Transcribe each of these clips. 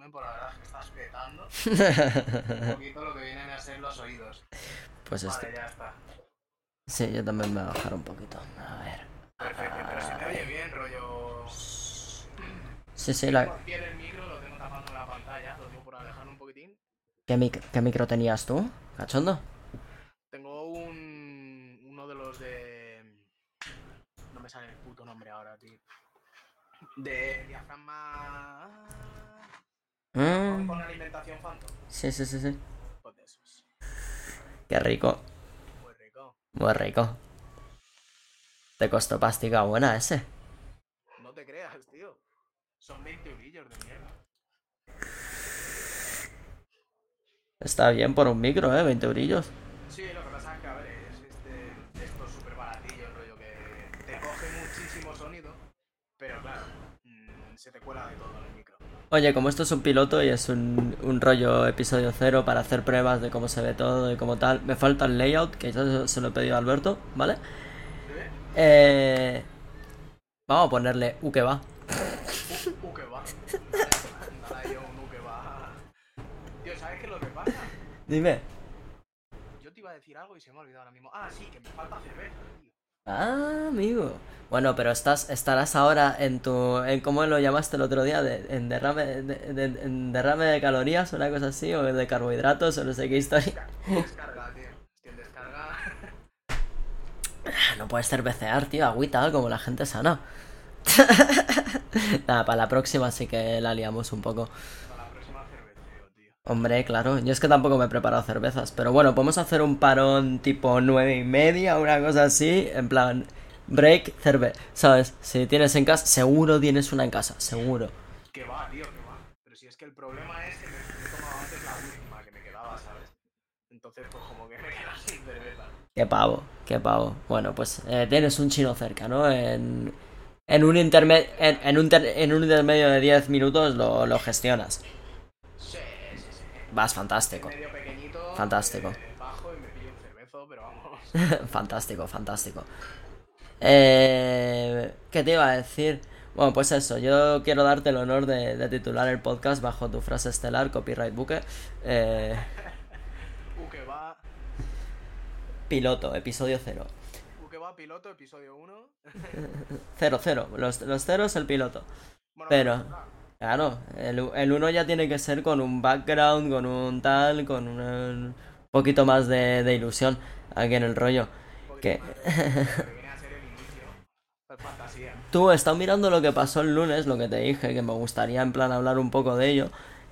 volumen, por la verdad es que estás petando un poquito lo que vienen a ser los oídos. Pues. Vale, ya está. Sí, yo también me voy a bajar un poquito. A ver. Perfecto, pero se te oye bien, rollo. Sí, sí, la... El micro, lo tengo tapando la pantalla, lo digo por alejarlo un poquitín. ¿Qué, mic- qué micro tenías tú, cachondo? Tengo un. uno de los de. No me sale el puto nombre ahora, tío. De diafragma. Mm, Con alimentación Phantom. sí, sí, sí, sí. Pues de esos. Qué rico, Muy rico. muy rico. Te costó pastica buena ese. No te creas, tío. Son 20 eurillos de mierda. Está bien por un micro, ¿eh? 20 eurillos. Sí, lo que pasa es que, a ver, es este, esto es súper baratillo, rollo que te coge muchísimo sonido, pero claro, mm, se te cuela de Oye, como esto es un piloto y es un, un rollo episodio cero para hacer pruebas de cómo se ve todo y como tal, me falta el layout, que yo se lo he pedido a Alberto, ¿vale? Eh, vamos a ponerle U que va. U, u que va. Nada, yo un u que va. Tío, ¿sabes qué es lo que pasa? Dime. Yo te iba a decir algo y se me ha olvidado ahora mismo. Ah, sí, que me falta cerveza, tío. Ah, amigo. Bueno, pero estás, estarás ahora en tu, en cómo lo llamaste el otro día, de, en derrame, de, de- en derrame de calorías o una cosa así, o de carbohidratos o no sé qué historia. Descarga, tío. En descarga. No puedes cervecear, tío, agüita, como la gente sana. Nada, para la próxima sí que la liamos un poco. Para la próxima cerveceo, tío. Hombre, claro, yo es que tampoco me he preparado cervezas, pero bueno, podemos hacer un parón tipo nueve y media, una cosa así, en plan, break, cerve, ¿sabes? Si tienes en casa, seguro tienes una en casa, seguro. Que va, tío, que va. Pero si es que el problema es que me, he tomado antes la última que me quedaba, ¿sabes? Entonces, pues como que me queda sin cerveza. Qué pavo, qué pavo. Bueno, pues eh, tienes un chino cerca, ¿no? En, en, un, interme- en, en un, ter- en un intermedio de 10 minutos lo, lo gestionas. Sí, sí, sí. Vas fantástico. Medio pequeñito. Fantástico. eh, bajo y me pillo un cervezo, pero vamos. fantástico, fantástico. Eh, ¿Qué te iba a decir? Bueno, pues eso, yo quiero darte el honor de, de titular el podcast bajo tu frase estelar, copyright buque. Eh, U que va. piloto, episodio cero. U que va, piloto, episodio 1. Cero, cero. Los, los ceros, el piloto. Bueno, Pero- claro. El, el uno ya tiene que ser con un background, con un tal, con un poquito más de, de ilusión aquí en el rollo. un que- poquito más de- lo que viene a ser el inicio. Tú estás mirando lo que pasó el lunes, lo que te dije, que me gustaría en plan hablar un poco de ello.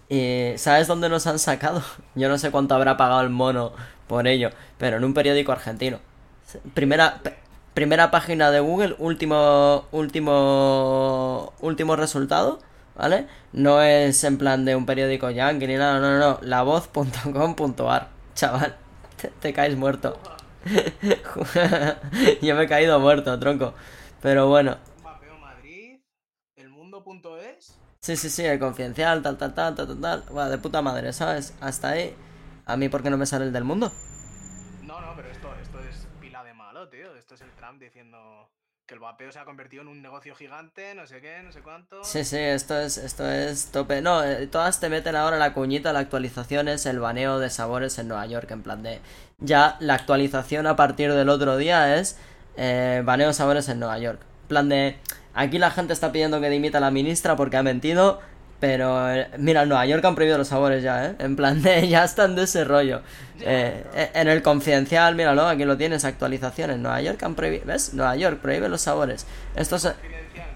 Y ¿sabes dónde nos han sacado? Yo no sé cuánto habrá pagado el mono por ello, pero en un periódico argentino. Primera, primera página de Google, último, último, último resultado, ¿vale? No es en plan de un periódico yankee ni nada, no, no, no, lavoz.com.ar, chaval, te, te caes muerto. Yo me he caído muerto, tronco. Pero bueno, Mapeo Madrid. Elmundo.es. Sí, sí, sí, el confidencial, tal, tal, tal, tal, tal. Bueno, de puta madre, ¿sabes? Hasta ahí. A mí, ¿por qué no me sale el del mundo? No, no, pero esto, esto es pila de malo, tío. Esto es el Trump diciendo que el vapeo se ha convertido en un negocio gigante, no sé qué, no sé cuánto. Sí, sí, esto es, esto es tope. No, eh, todas te meten ahora la cuñita, la actualización es el baneo de sabores en Nueva York, en plan de... Ya la actualización a partir del otro día es eh, baneo sabores en Nueva York. En plan de... Aquí la gente está pidiendo que dimita a la ministra porque ha mentido, pero... eh, mira, en Nueva York han prohibido los sabores ya, ¿eh? En plan de... Ya están de ese rollo. Eh, eh, en el confidencial, míralo, aquí lo tienes, actualización. En Nueva York han prohibido... ¿Ves? Nueva York prohíbe los sabores. Esto es... Confidencial,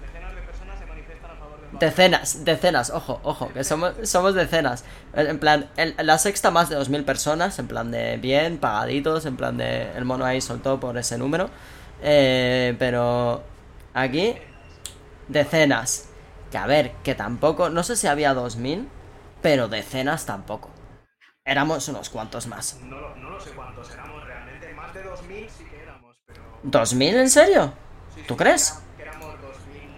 decenas. Decenas, ojo, ojo, que somos, somos decenas. En en plan, el- la sexta más de 2.000 personas, en plan de bien, pagaditos, en plan de el mono ahí soltó por ese número. Eh, pero aquí, decenas. Que a ver, que tampoco, no sé si había 2.000, pero decenas tampoco. Éramos unos cuantos más. No, lo- no lo sé cuántos éramos realmente. Más de 2000 sí que éramos, pero. ¿2.000 en serio? sí, sí, ¿Tú crees? Que éramos 2000.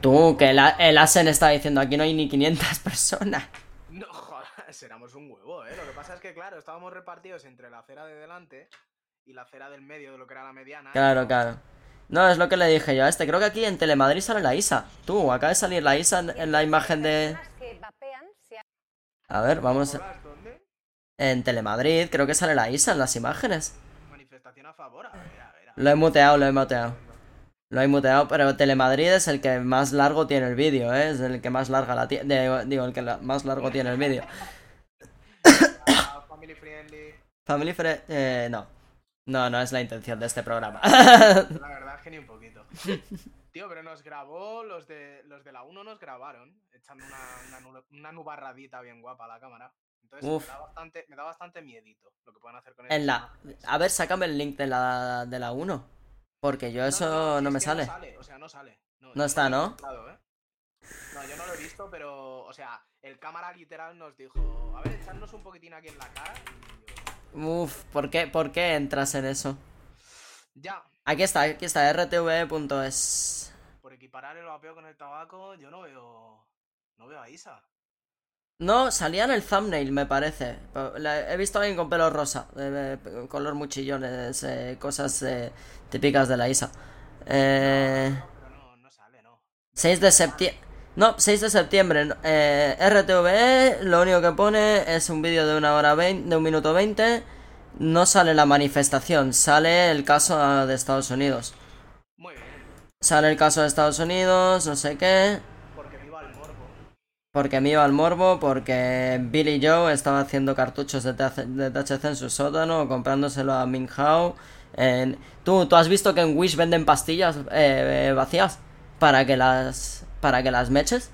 Tú, que el Asen está diciendo aquí no hay ni 500 personas. No, jodas, éramos un huevo, ¿eh? Lo que pasa es que, claro, estábamos repartidos entre la acera de delante y la acera del medio de lo que era la mediana. Claro, claro. No, es lo que le dije yo a este. Creo que aquí en Telemadrid sale la ISA. Tú, acaba de salir la ISA en, en la imagen de... A ver, vamos. a-. En Telemadrid, creo que sale la ISA en las imágenes. Manifestación a favor. A ver, a ver. a ver. Lo he muteado, lo he muteado. Lo he muteado, pero Telemadrid es el que más largo tiene el vídeo, ¿eh? Es el que más larga la tiene. Digo, el que la- más largo tiene el vídeo. Family friendly. Family Friend. Eh, no. No, no es la intención de este programa. La verdad es que ni un poquito. Tío, pero nos grabó, los de los de la 1 nos grabaron, echando una, una, nu- una nubarradita bien guapa a la cámara. Entonces Uf. me da, bastante, me da bastante miedito lo que pueden hacer con En esas la. A ver, sácame el link de la, de la 1. Porque yo eso no, me sale. No sale, o sea, no sale. No, está, ¿no? ¿eh? No, yo no lo he visto, pero, o sea, el cámara literal nos dijo, a ver, echarnos un poquitín aquí en la cara. Y yo, Uf, ¿por qué, ¿por qué entras en eso? ya, Aquí está, aquí está, rtv.es. por equiparar el vapeo con el tabaco, yo no veo, no veo a Isa. No, salía en el thumbnail, me parece. He visto a alguien con pelo rosa, eh, eh, color muchillones, eh, cosas eh, típicas de la ISA. No, no, no sale, no. 6 de septiembre. No, 6 de septiembre. Eh, RTVE, lo único que pone es un vídeo de una hora 20, de un minuto 20. No sale la manifestación, sale el caso ah, de Estados Unidos. Muy bien, Sale el caso de Estados Unidos, no sé qué. porque viva el morbo. Porque me iba al morbo, porque Billy Joe estaba haciendo cartuchos de, THC en su sótano, comprándoselo a Ming Hao. En... ¿Tú, ¿Tú has visto que en Wish venden pastillas eh, eh, vacías? Para que las. Para que las meches.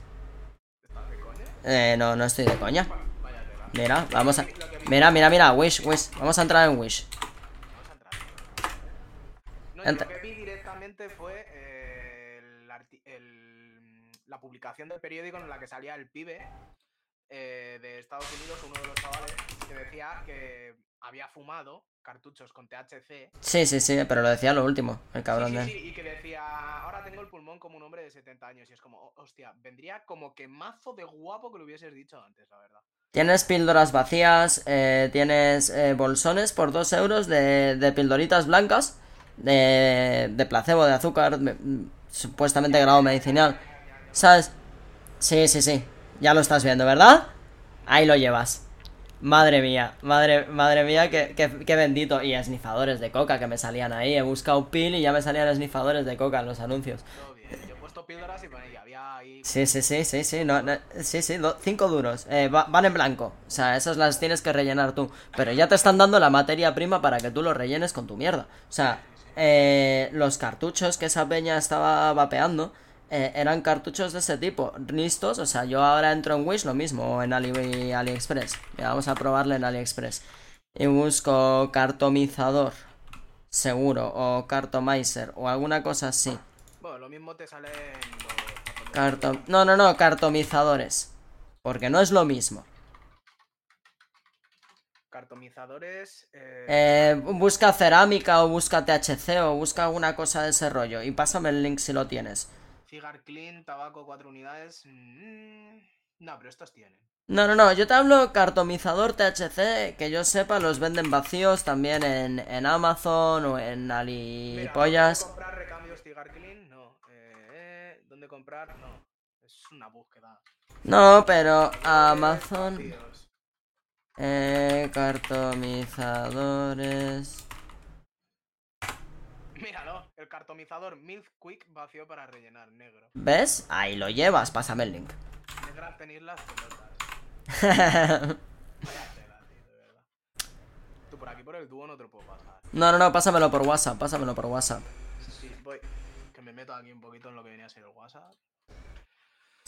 ¿Estás de coña? Eh, no, no estoy de coña. Vaya. Mira, vamos a. Mira, mira, mira, Wish, Wish. Vamos a entrar en Wish. Vamos a entrar. No, yo Entra- lo que vi directamente fue eh, el el- la publicación del periódico en la que salía el pibe eh, de Estados Unidos, uno de los chavales, que decía que había fumado cartuchos con THC. Sí, sí, sí, pero lo decía lo último, el cabrón sí, de. sí, sí, y que decía, ahora tengo el pulmón como un hombre de 70 años. Y es como, "Oh, hostia, vendría como que mazo de guapo que lo hubieses dicho antes, la verdad. Tienes píldoras vacías, eh, tienes eh, bolsones por 2 euros de, de pildoritas blancas, de, de placebo, de azúcar, me- supuestamente grado medicinal. ¿Sabes? Sí, sí, sí. Ya lo estás viendo, ¿verdad? Ahí lo llevas. Madre mía, madre, madre mía, qué, qué- qué bendito. Y esnifadores de coca que me salían ahí. He buscado pil y ya me salían esnifadores de coca en los anuncios. Todo bien. Yo he puesto píldoras y bueno, y había ahí. Sí, sí, sí, sí, sí, no, no, sí, sí, do- cinco duros, eh, va- van en blanco, o sea, esas las tienes que rellenar tú, pero ya te están dando la materia prima para que tú lo rellenes con tu mierda, o sea, eh, los cartuchos que esa peña estaba vapeando eh, eran cartuchos de ese tipo, listos, o sea, yo ahora entro en Wish lo mismo, o en Ali, AliExpress, Mira, vamos a probarle en AliExpress, y busco cartomizador, seguro, o cartomizer, o alguna cosa así. Bueno, lo mismo te sale en. Carto... No, no, no, cartomizadores. Porque no es lo mismo. Cartomizadores. Eh, Eh, busca cerámica o busca THC o busca alguna cosa de ese rollo. Y pásame el link si lo tienes. Cigar Clean, tabaco 4 unidades. mm, no, pero estos tienen. No, no, no, yo te hablo cartomizador THC, que yo sepa los venden vacíos también en, en Amazon o en Alipollas. ¿Dónde comprar recambios Cigar Clean? No. Eh, ¿Dónde comprar? No. Es una búsqueda. No, pero Amazon... Eh, cartomizadores... Cartomizador Milk Quick vacío para rellenar, negro. ¿Ves? Ahí lo llevas, pásame el link. Negra tenéis las pelotas. Tú por aquí por el dúo no te lo puedo pasar. No, no, no, pásamelo por WhatsApp, pásamelo por WhatsApp. Sí, voy. Que me meto aquí un poquito en lo que venía a ser el WhatsApp.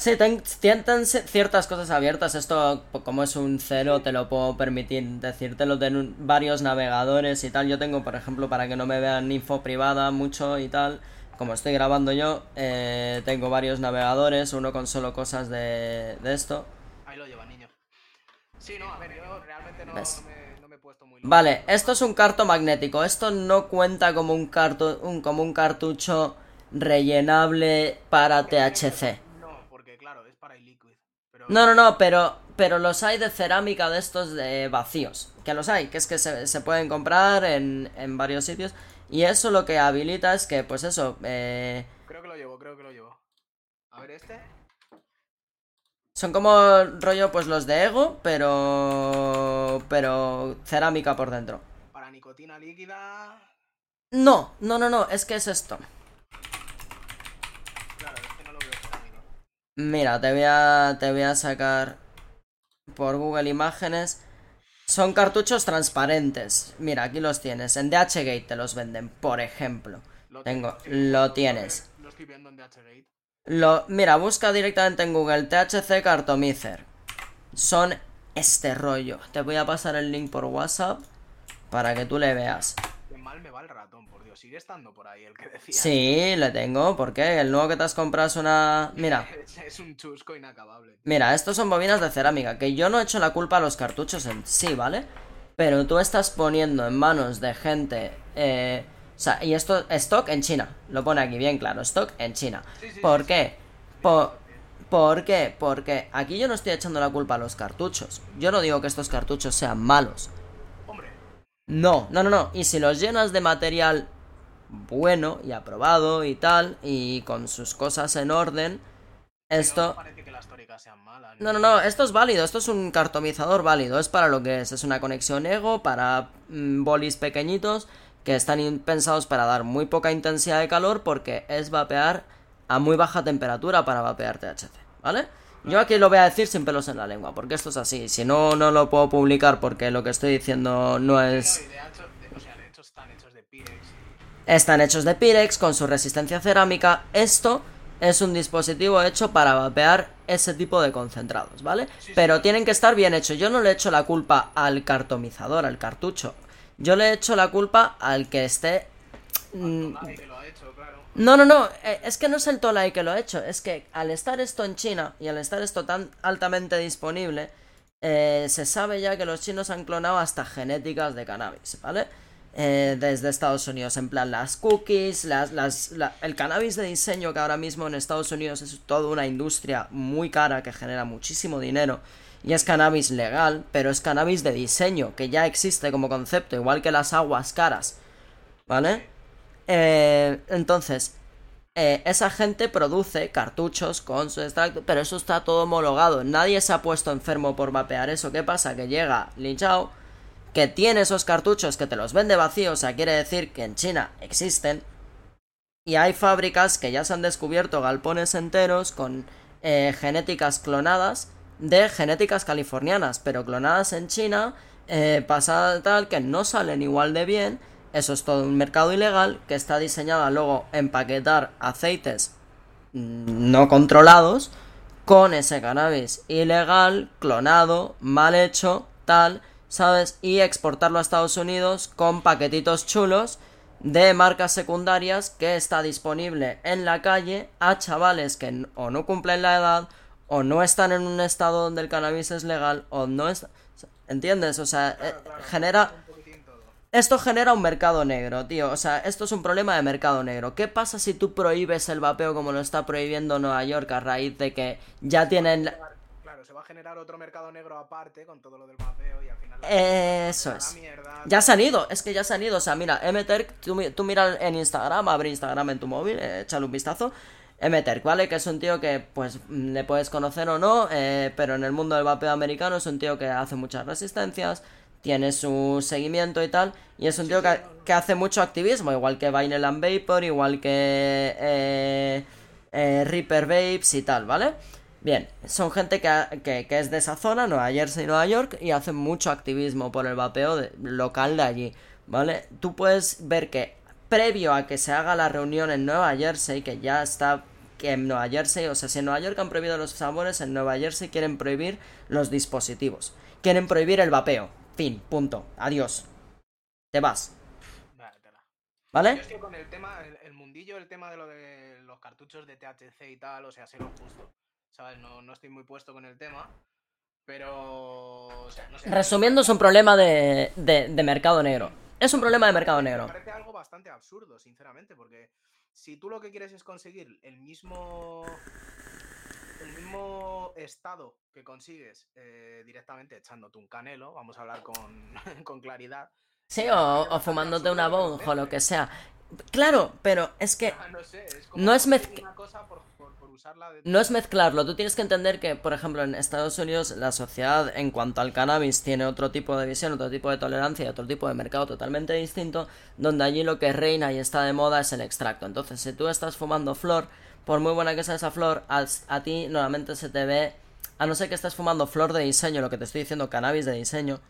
Sí, ten- tienen ciertas cosas abiertas. Esto, como es un cero, te lo puedo permitir decírtelo de varios navegadores y tal. Yo tengo, por ejemplo, para que no me vean info privada mucho y tal. Como estoy grabando yo, eh, tengo varios navegadores, uno con solo cosas de, de esto. Ahí lo lleva, niño. Sí, no, a ver, yo realmente no, me, no me he puesto muy loco. Vale, esto es un carto magnético. Esto no cuenta como un, cartu un, como un cartucho rellenable para THC. No, porque claro, es para iLiquid. Pero No, no, no, pero, pero los hay de cerámica de estos de vacíos. Que los hay, que es que se, se pueden comprar en, en varios sitios. Y eso lo que habilita es que, pues eso, eh, creo que lo llevo, creo que lo llevo. A ver, este. Son como rollo, pues los de Ego, pero. Pero cerámica por dentro. Para nicotina líquida. No, no, no, no, es que es esto. Claro, es que no lo veo cerámico. Mira, te voy a, te voy a sacar por Google Imágenes. Son cartuchos transparentes. Mira, aquí los tienes. En DHgate te los venden, por ejemplo. Lo Tengo, lo tienes. Lo estoy viendo en DHgate. Lo, mira, busca directamente en Google THC Cartomizer. Son este rollo. Te voy a pasar el link por WhatsApp para que tú le veas. Mal me va el ratón, por Dios. Sigue estando por ahí el que decía. Sí, le tengo. ¿Por qué? El nuevo que te has comprado es una... Mira, Es, un chusco inacabable. mira, estos son bobinas de cerámica. Que yo no he hecho la culpa a los cartuchos en sí, ¿vale? Pero tú estás poniendo en manos de gente... Eh, o sea, y esto, stock en China. Lo pone aquí bien claro. Stock en China. Sí, sí, ¿Por sí, qué? Po- ¿Por qué? Porque aquí yo no estoy echando la culpa a los cartuchos. Yo no digo que estos cartuchos sean malos. No, no, no, no. Y si los llenas de material bueno y aprobado y tal, y con sus cosas en orden, esto... parece que las tóricas sean malas. No, no, no, esto es válido, esto es un cartomizador válido, es para lo que es, es una conexión ego para mm, bolis pequeñitos que están pensados para dar muy poca intensidad de calor porque es vapear a muy baja temperatura para vapear THC, ¿vale? Yo aquí lo voy a decir sin pelos en la lengua, porque esto es así, si no, no lo puedo publicar porque lo que estoy diciendo no es... están hechos de Pirex. Con su resistencia cerámica. Esto es un dispositivo hecho para vapear ese tipo de concentrados, ¿vale? Pero tienen que estar bien hechos. Yo no le echo la culpa al cartomizador, al cartucho. Yo le echo la culpa al que esté... mm, No, no, no, eh, es que no es el Tolai que lo ha hecho, es que al estar esto en China y al estar esto tan altamente disponible, eh, se sabe ya que los chinos han clonado hasta genéticas de cannabis, ¿vale? Eh, desde Estados Unidos, en plan las cookies, las, las, la- el cannabis de diseño que ahora mismo en Estados Unidos es toda una industria muy cara que genera muchísimo dinero y es cannabis legal, pero es cannabis de diseño que ya existe como concepto, igual que las aguas caras, ¿vale? Eh, entonces, eh, esa gente produce cartuchos con su extracto, pero eso está todo homologado. Nadie se ha puesto enfermo por vapear eso. ¿Qué pasa? Que llega Lin Chao, que tiene esos cartuchos que te los vende vacíos, o sea, quiere decir que en China existen. Y hay fábricas que ya se han descubierto galpones enteros con eh, genéticas clonadas de genéticas californianas, pero clonadas en China, eh, pasada tal que no salen igual de bien. Eso es todo un mercado ilegal que está diseñado a luego empaquetar aceites mm, no controlados con ese cannabis ilegal, clonado, mal hecho, tal, ¿sabes? Y exportarlo a Estados Unidos con paquetitos chulos de marcas secundarias que está disponible en la calle a chavales que o no cumplen la edad o no están en un estado donde el cannabis es legal o no es... ¿Entiendes? O sea, eh, genera... Esto genera un mercado negro, tío. O sea, esto es un problema de mercado negro. ¿Qué pasa si tú prohíbes el vapeo como lo está prohibiendo Nueva York a raíz de que ya tienen... la- Claro, se va a generar otro mercado negro aparte con todo lo del mapeo y al final. la Eso la es. mierda. Ya se han ido, es que ya se han ido. O sea, mira, Mterk, tú, tú mira en Instagram, abre Instagram en tu móvil, eh, échale un vistazo. Mterk, ¿vale? Que es un tío que, pues, mm, le puedes conocer o no, eh, pero en el mundo del vapeo americano es un tío que hace muchas resistencias, tiene su seguimiento y tal, y es un tío que, que hace mucho activismo, igual que Vinyl Vapor, igual que eh, eh, Reaper Vapes y tal, ¿vale? Bien, son gente que, que, que es de esa zona, Nueva Jersey y Nueva York, y hacen mucho activismo por el vapeo de- local de allí, ¿vale? Tú puedes ver que previo a que se haga la reunión en Nueva Jersey, que ya está que en Nueva Jersey, o sea, si en Nueva York han prohibido los sabores, en Nueva Jersey quieren prohibir los dispositivos, quieren prohibir el vapeo, fin, punto, adiós, te vas, Vale, tela. Yo ¿vale? es que con el tema, el, el mundillo, el tema de lo de los cartuchos de THC y tal, o sea, sé lo justo. ¿Sabes? No, no estoy muy puesto con el tema. Pero. o sea, no sé, Resumiendo, es un problema de, de, de mercado negro. Es un problema de mercado negro. Me parece algo bastante absurdo, sinceramente, porque si tú lo que quieres es conseguir el mismo. El mismo estado que consigues eh, directamente echándote un canelo, vamos a hablar con, con claridad. Sí, o, o fumándote una bong o lo que sea. Claro, pero es que Ah, no sé, es como no es por, por- de- No es mezclarlo, tú tienes que entender que, por ejemplo, en Estados Unidos la sociedad en cuanto al cannabis tiene otro tipo de visión, otro tipo de tolerancia y otro tipo de mercado totalmente distinto, donde allí lo que reina y está de moda es el extracto. Entonces, si tú estás fumando flor, por muy buena que sea esa flor, a, ti normalmente se te ve, a no ser que estés fumando flor de diseño, lo que te estoy diciendo, cannabis de diseño,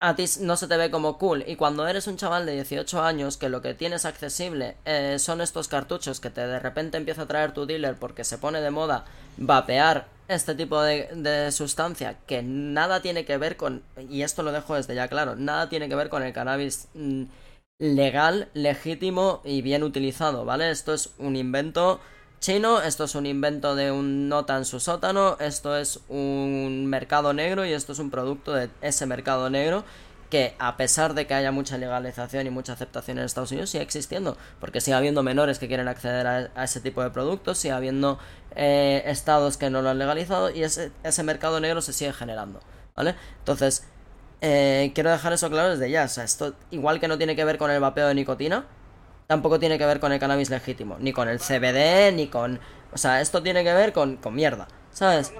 a ti no se te ve como cool. Y cuando eres un chaval de 18 años que lo que tienes accesible eh, son estos cartuchos que te de repente empieza a traer tu dealer porque se pone de moda vapear este tipo de, de sustancia que nada tiene que ver con, y esto lo dejo desde ya claro, nada tiene que ver con el cannabis mm, legal, legítimo y bien utilizado, ¿vale? Esto es un invento chino, esto es un invento de un nota en su sótano, esto es un mercado negro y esto es un producto de ese mercado negro que a pesar de que haya mucha legalización y mucha aceptación en Estados Unidos sigue existiendo, porque sigue habiendo menores que quieren acceder a, ese tipo de productos, sigue habiendo eh, estados que no lo han legalizado y ese mercado negro se sigue generando, ¿vale? Entonces, eh, quiero dejar eso claro desde ya, o sea, esto igual que no tiene que ver con el vapeo de nicotina, tampoco tiene que ver con el cannabis legítimo, ni con el CBD, ni con... O sea, esto tiene que ver con, con mierda, ¿sabes?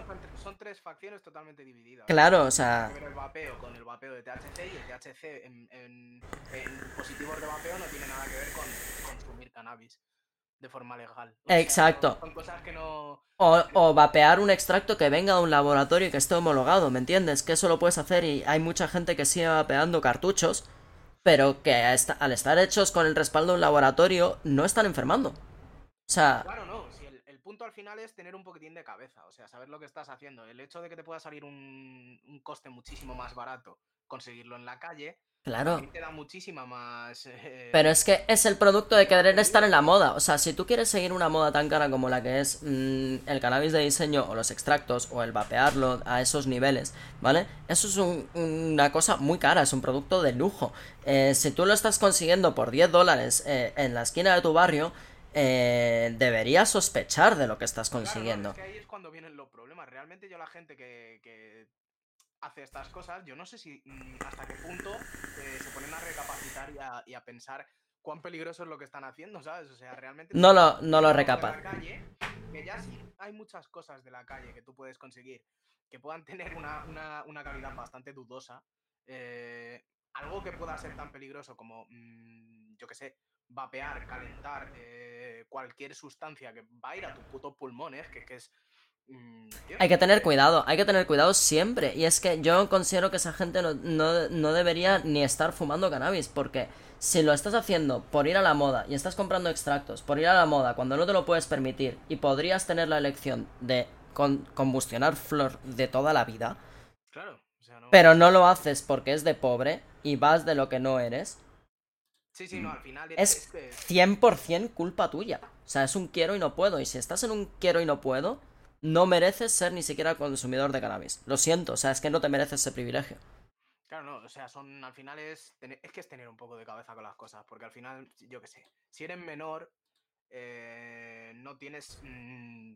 Son, tres facciones totalmente divididas. Claro, o sea... El vapeo con el vapeo de THC y el THC en, en- en positivos de vapeo no tiene nada que ver con consumir cannabis de forma legal. O sea, Exacto. Son cosas que no... O, o vapear un extracto que venga de un laboratorio y que esté homologado, ¿me entiendes? Que eso lo puedes hacer y hay mucha gente que sigue vapeando cartuchos, pero que al estar hechos con el respaldo de un laboratorio no están enfermando. O sea, Claro, no. Si el, el punto al final es tener un poquitín de cabeza, o sea, saber lo que estás haciendo. El hecho de que te pueda salir un, un coste muchísimo más barato conseguirlo en la calle, claro. también te da muchísima más... eh, Pero es que es el producto de querer estar en la moda. O sea, si tú quieres seguir una moda tan cara como la que es mm, el cannabis de diseño o los extractos o el vapearlo a esos niveles, ¿vale? Eso es un- una cosa muy cara, es un producto de lujo. Eh, si tú lo estás consiguiendo por 10 dólares eh, en la esquina de tu barrio, deberías sospechar de lo que estás Claro, no, consiguiendo. es que ahí es cuando vienen los problemas. Realmente yo la gente que, que hace estas cosas, yo no sé si mm, hasta qué punto eh, se ponen a recapacitar y a, y a pensar cuán peligroso es lo que están haciendo, ¿sabes? O sea, realmente... No lo, no lo de recapa. la calle, que ya sí hay muchas cosas de la calle que tú puedes conseguir que puedan tener una, una- una calidad bastante dudosa. eh, algo que pueda ser tan peligroso como, mm, yo qué sé, vapear, calentar eh, cualquier sustancia que va a ir a tus putos pulmones, que, que es... mm, Hay que tener cuidado, hay que tener cuidado siempre. Y es que yo considero que esa gente no, no- no debería ni estar fumando cannabis, porque si lo estás haciendo por ir a la moda y estás comprando extractos por ir a la moda cuando no te lo puedes permitir y podrías tener la elección de con- combustionar flor de toda la vida, Claro, o sea, no... pero no lo haces porque es de pobre y vas de lo que no eres, Sí, sí, no, al final es que- 100% culpa tuya. O sea, es un quiero y no puedo. Y si estás en un quiero y no puedo, no mereces ser ni siquiera consumidor de cannabis. Lo siento, o sea, es que no te mereces ese privilegio. Claro, no, o sea, son al final es, es que es tener un poco de cabeza con las cosas, porque al final, yo qué sé, si eres menor, eh, no tienes mm,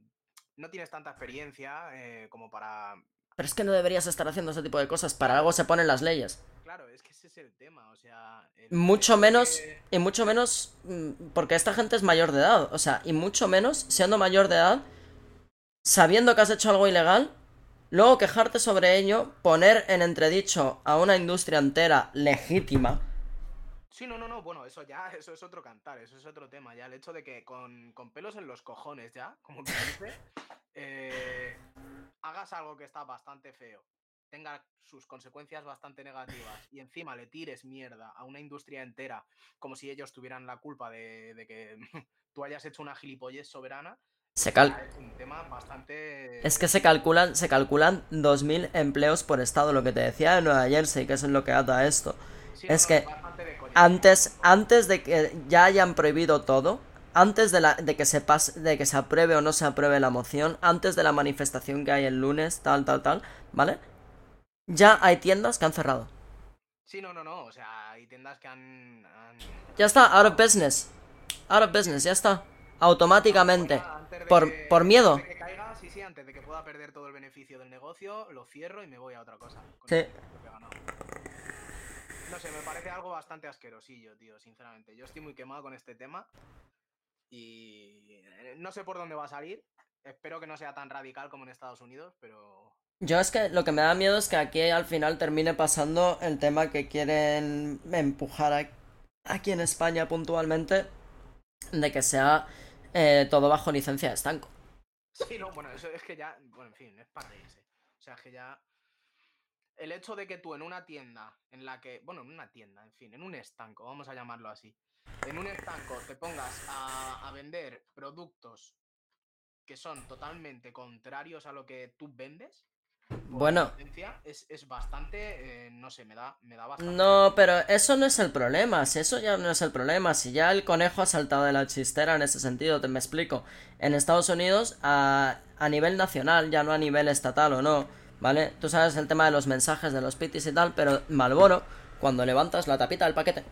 no tienes tanta experiencia eh, como para... Pero es que no deberías estar haciendo ese tipo de cosas. Para algo se ponen las leyes. Claro, es que ese es el tema, o sea... el Mucho menos, que- y mucho menos, mm, porque esta gente es mayor de edad. O sea, y mucho menos siendo mayor de edad, sabiendo que has hecho algo ilegal, luego quejarte sobre ello, poner en entredicho a una industria entera legítima. Sí, no, no, no, bueno, eso ya, eso es otro cantar, eso es otro tema, ya el hecho de que con, pelos en los cojones ya, como que dice, eh, hagas algo que está bastante feo, tenga sus consecuencias bastante negativas y encima le tires mierda a una industria entera como si ellos tuvieran la culpa de, de que tú hayas hecho una gilipollez soberana, Se cal ya es un tema bastante... Es que se calculan, se calculan 2.000 empleos por estado, lo que te decía de Nueva Jersey, que es en lo que ata esto. Sí, es que. Antes, antes de que ya hayan prohibido todo, antes de, la, de, que se pase, de que se apruebe o no se apruebe la moción, antes de la manifestación que hay el lunes, tal, tal, tal, ¿vale? Ya hay tiendas que han cerrado. Sí, no, no, no, o sea, hay tiendas que han... han- Ya está, out of business. Out of business, ya está. Automáticamente. Por, que- por miedo. antes de que caiga, sí, sí, antes de que pueda perder todo el beneficio del negocio, lo cierro y me voy a otra cosa. con Sí. el beneficio que he ganado. no sé, me parece algo bastante asquerosillo, tío, sinceramente. Yo estoy muy quemado con este tema y eh, no sé por dónde va a salir. Espero que no sea tan radical como en Estados Unidos, pero... Yo es que lo que me da miedo es que aquí al final termine pasando el tema que quieren empujar aquí en España puntualmente de que sea eh, todo bajo licencia de estanco. Sí, no, bueno, eso es que ya, bueno, en fin, es para reírse. O sea, es que ya el hecho de que tú en una tienda en la que, bueno, en una tienda, en fin, en un estanco, vamos a llamarlo así, en un estanco te pongas a, vender productos que son totalmente contrarios a lo que tú vendes. Bueno, es, es bastante, eh, no sé, me da, me da bastante. No, pero eso no es el problema. Si eso ya no es el problema, si ya el conejo ha saltado de la chistera en ese sentido, te me explico. En Estados Unidos, a, a nivel nacional, ya no a nivel estatal o no, ¿vale? Tú sabes el tema de los mensajes de los pitis y tal, pero Malboro, cuando levantas la tapita del paquete,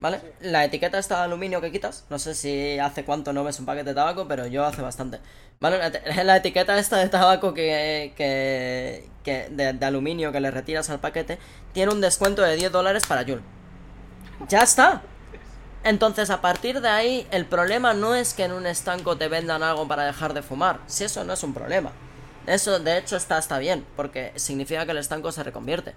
¿vale? La etiqueta está de aluminio que quitas, no sé si hace cuánto no ves un paquete de tabaco, pero yo hace bastante. ¿Vale? La, etiqueta esta de tabaco que, que, que de, aluminio que le retiras al paquete tiene un descuento de 10 dólares para Jul. Ya está. Entonces, a partir de ahí, el problema no es que en un estanco te vendan algo para dejar de fumar. Si eso no es un problema. Eso, de hecho, está, está bien, porque significa que el estanco se reconvierte.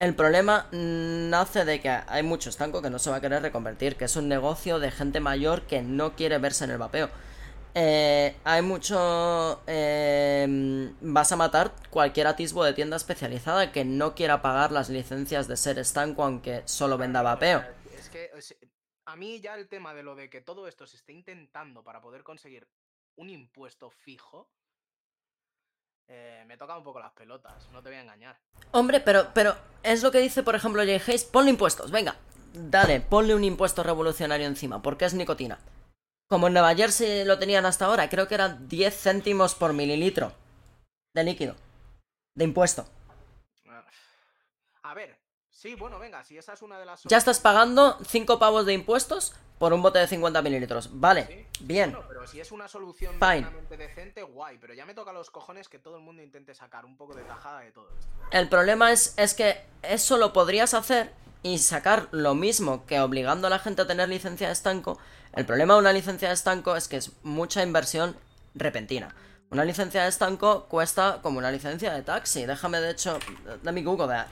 El problema nace de que hay mucho estanco que no se va a querer reconvertir, que es un negocio de gente mayor que no quiere verse en el vapeo. Eh, hay mucho... Eh, vas a matar cualquier atisbo de tienda especializada que no quiera pagar las licencias de ser estanco aunque solo venda vapeo. Es que a mí ya el tema de lo de que todo esto se esté intentando para poder conseguir un impuesto fijo, eh, me toca un poco las pelotas, no te voy a engañar. Hombre, pero, pero es lo que dice, por ejemplo, Jay Hayes, ponle impuestos, venga, dale, ponle un impuesto revolucionario encima, porque es nicotina. Como en Nueva Jersey lo tenían hasta ahora, creo que eran 10 céntimos por mililitro de líquido, de impuesto. Sí, bueno, venga, si esa es una de las... Ya estás pagando 5 pavos de impuestos por un bote de 50 mililitros. Vale, bien. pero si es una solución Fine. decente, guay. Pero ya me toca los cojones que todo el mundo intente sacar un poco de tajada de todo esto. El problema es, es que eso lo podrías hacer y sacar lo mismo que obligando a la gente a tener licencia de estanco. El problema de una licencia de estanco es que es mucha inversión repentina. Una licencia de estanco cuesta como una licencia de taxi. Déjame, de hecho, dame Google that.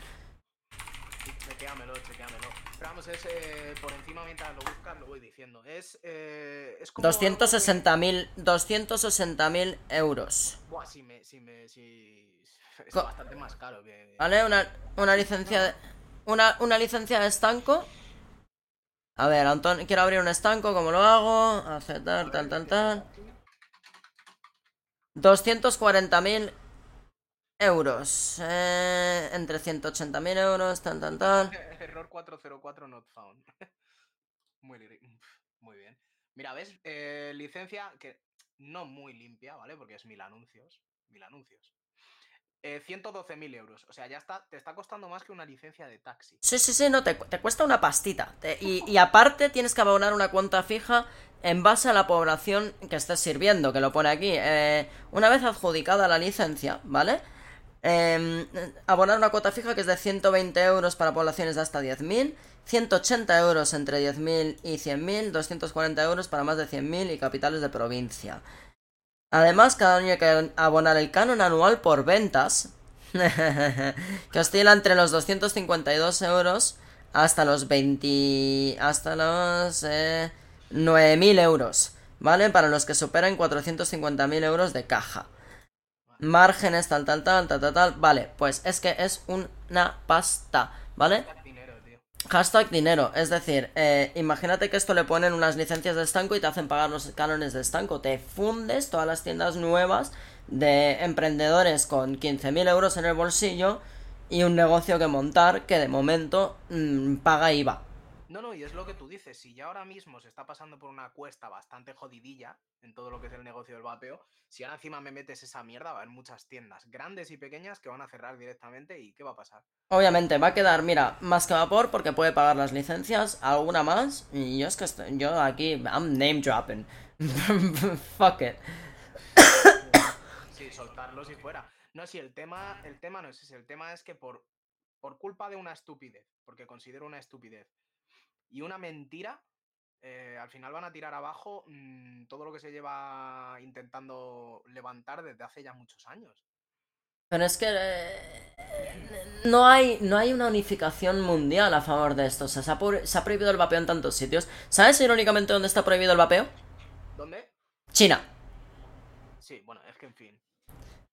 Chequeamelo, chequeamelo. Pero vamos, es eh, por encima mientras lo buscas, lo voy diciendo. Es, eh, es como... 260.000 260 euros. Buah, si me... Si me si... Es bastante más caro que... Vale, una, una licencia de... Una, una licencia de estanco. A ver, Antonio, quiero abrir un estanco, ¿cómo lo hago? Aceptar, tal, tal, tal. 240.000 euros. Eh, entre 180.000 euros, tal, tal, tal. Error 404 not found. muy, muy bien. Mira, ¿ves? Eh, licencia que no muy limpia, ¿vale? Porque es mil anuncios. Mil anuncios. Eh, 112.000 euros. O sea, ya está, te está costando más que una licencia de taxi. Sí, sí, sí, no, te, cuesta una pastita. y, y, aparte tienes que abonar una cuenta fija en base a la población que estés sirviendo, que lo pone aquí. Eh, una vez adjudicada la licencia, ¿vale? Eh, abonar una cuota fija que es de 120 euros para poblaciones de hasta 10.000, 180 euros entre 10.000 y 100.000, 240 euros para más de 100.000 y capitales de provincia. Además, cada año hay que abonar el canon anual por ventas, que oscila entre los 252 euros hasta los 20... hasta los... Eh, 9.000 euros, ¿vale? Para los que superen 450.000 euros de caja. Márgenes, tal, tal, tal, tal, tal, tal. Vale, pues es que es una pasta, ¿vale? Hashtag dinero, es decir, eh, imagínate que esto le ponen unas licencias de estanco y te hacen pagar los cánones de estanco. Te fundes todas las tiendas nuevas de emprendedores con 15.000 euros en el bolsillo y un negocio que montar que de momento mm, paga IVA. No, no, y es lo que tú dices, si ya ahora mismo se está pasando por una cuesta bastante jodidilla en todo lo que es el negocio del vapeo, si ahora encima me metes esa mierda, va a haber muchas tiendas, grandes y pequeñas, que van a cerrar directamente y ¿qué va a pasar? Obviamente, va a quedar, mira, más que vapor porque puede pagar las licencias, alguna más, y yo es que estoy, yo aquí, I'm name dropping. Fuck it. sí, soltarlos y fuera. No, si el tema, el tema no es ese, el tema es que por por culpa de una estupidez, porque considero una estupidez, y una mentira, eh, al final van a tirar abajo mm, todo lo que se lleva intentando levantar desde hace ya muchos años. Pero es que eh, no, hay, no hay una unificación mundial a favor de esto. O sea, se ha, se ha prohibido el vapeo en tantos sitios. ¿Sabes irónicamente dónde está prohibido el vapeo? ¿Dónde? China. Sí, bueno, es que en fin.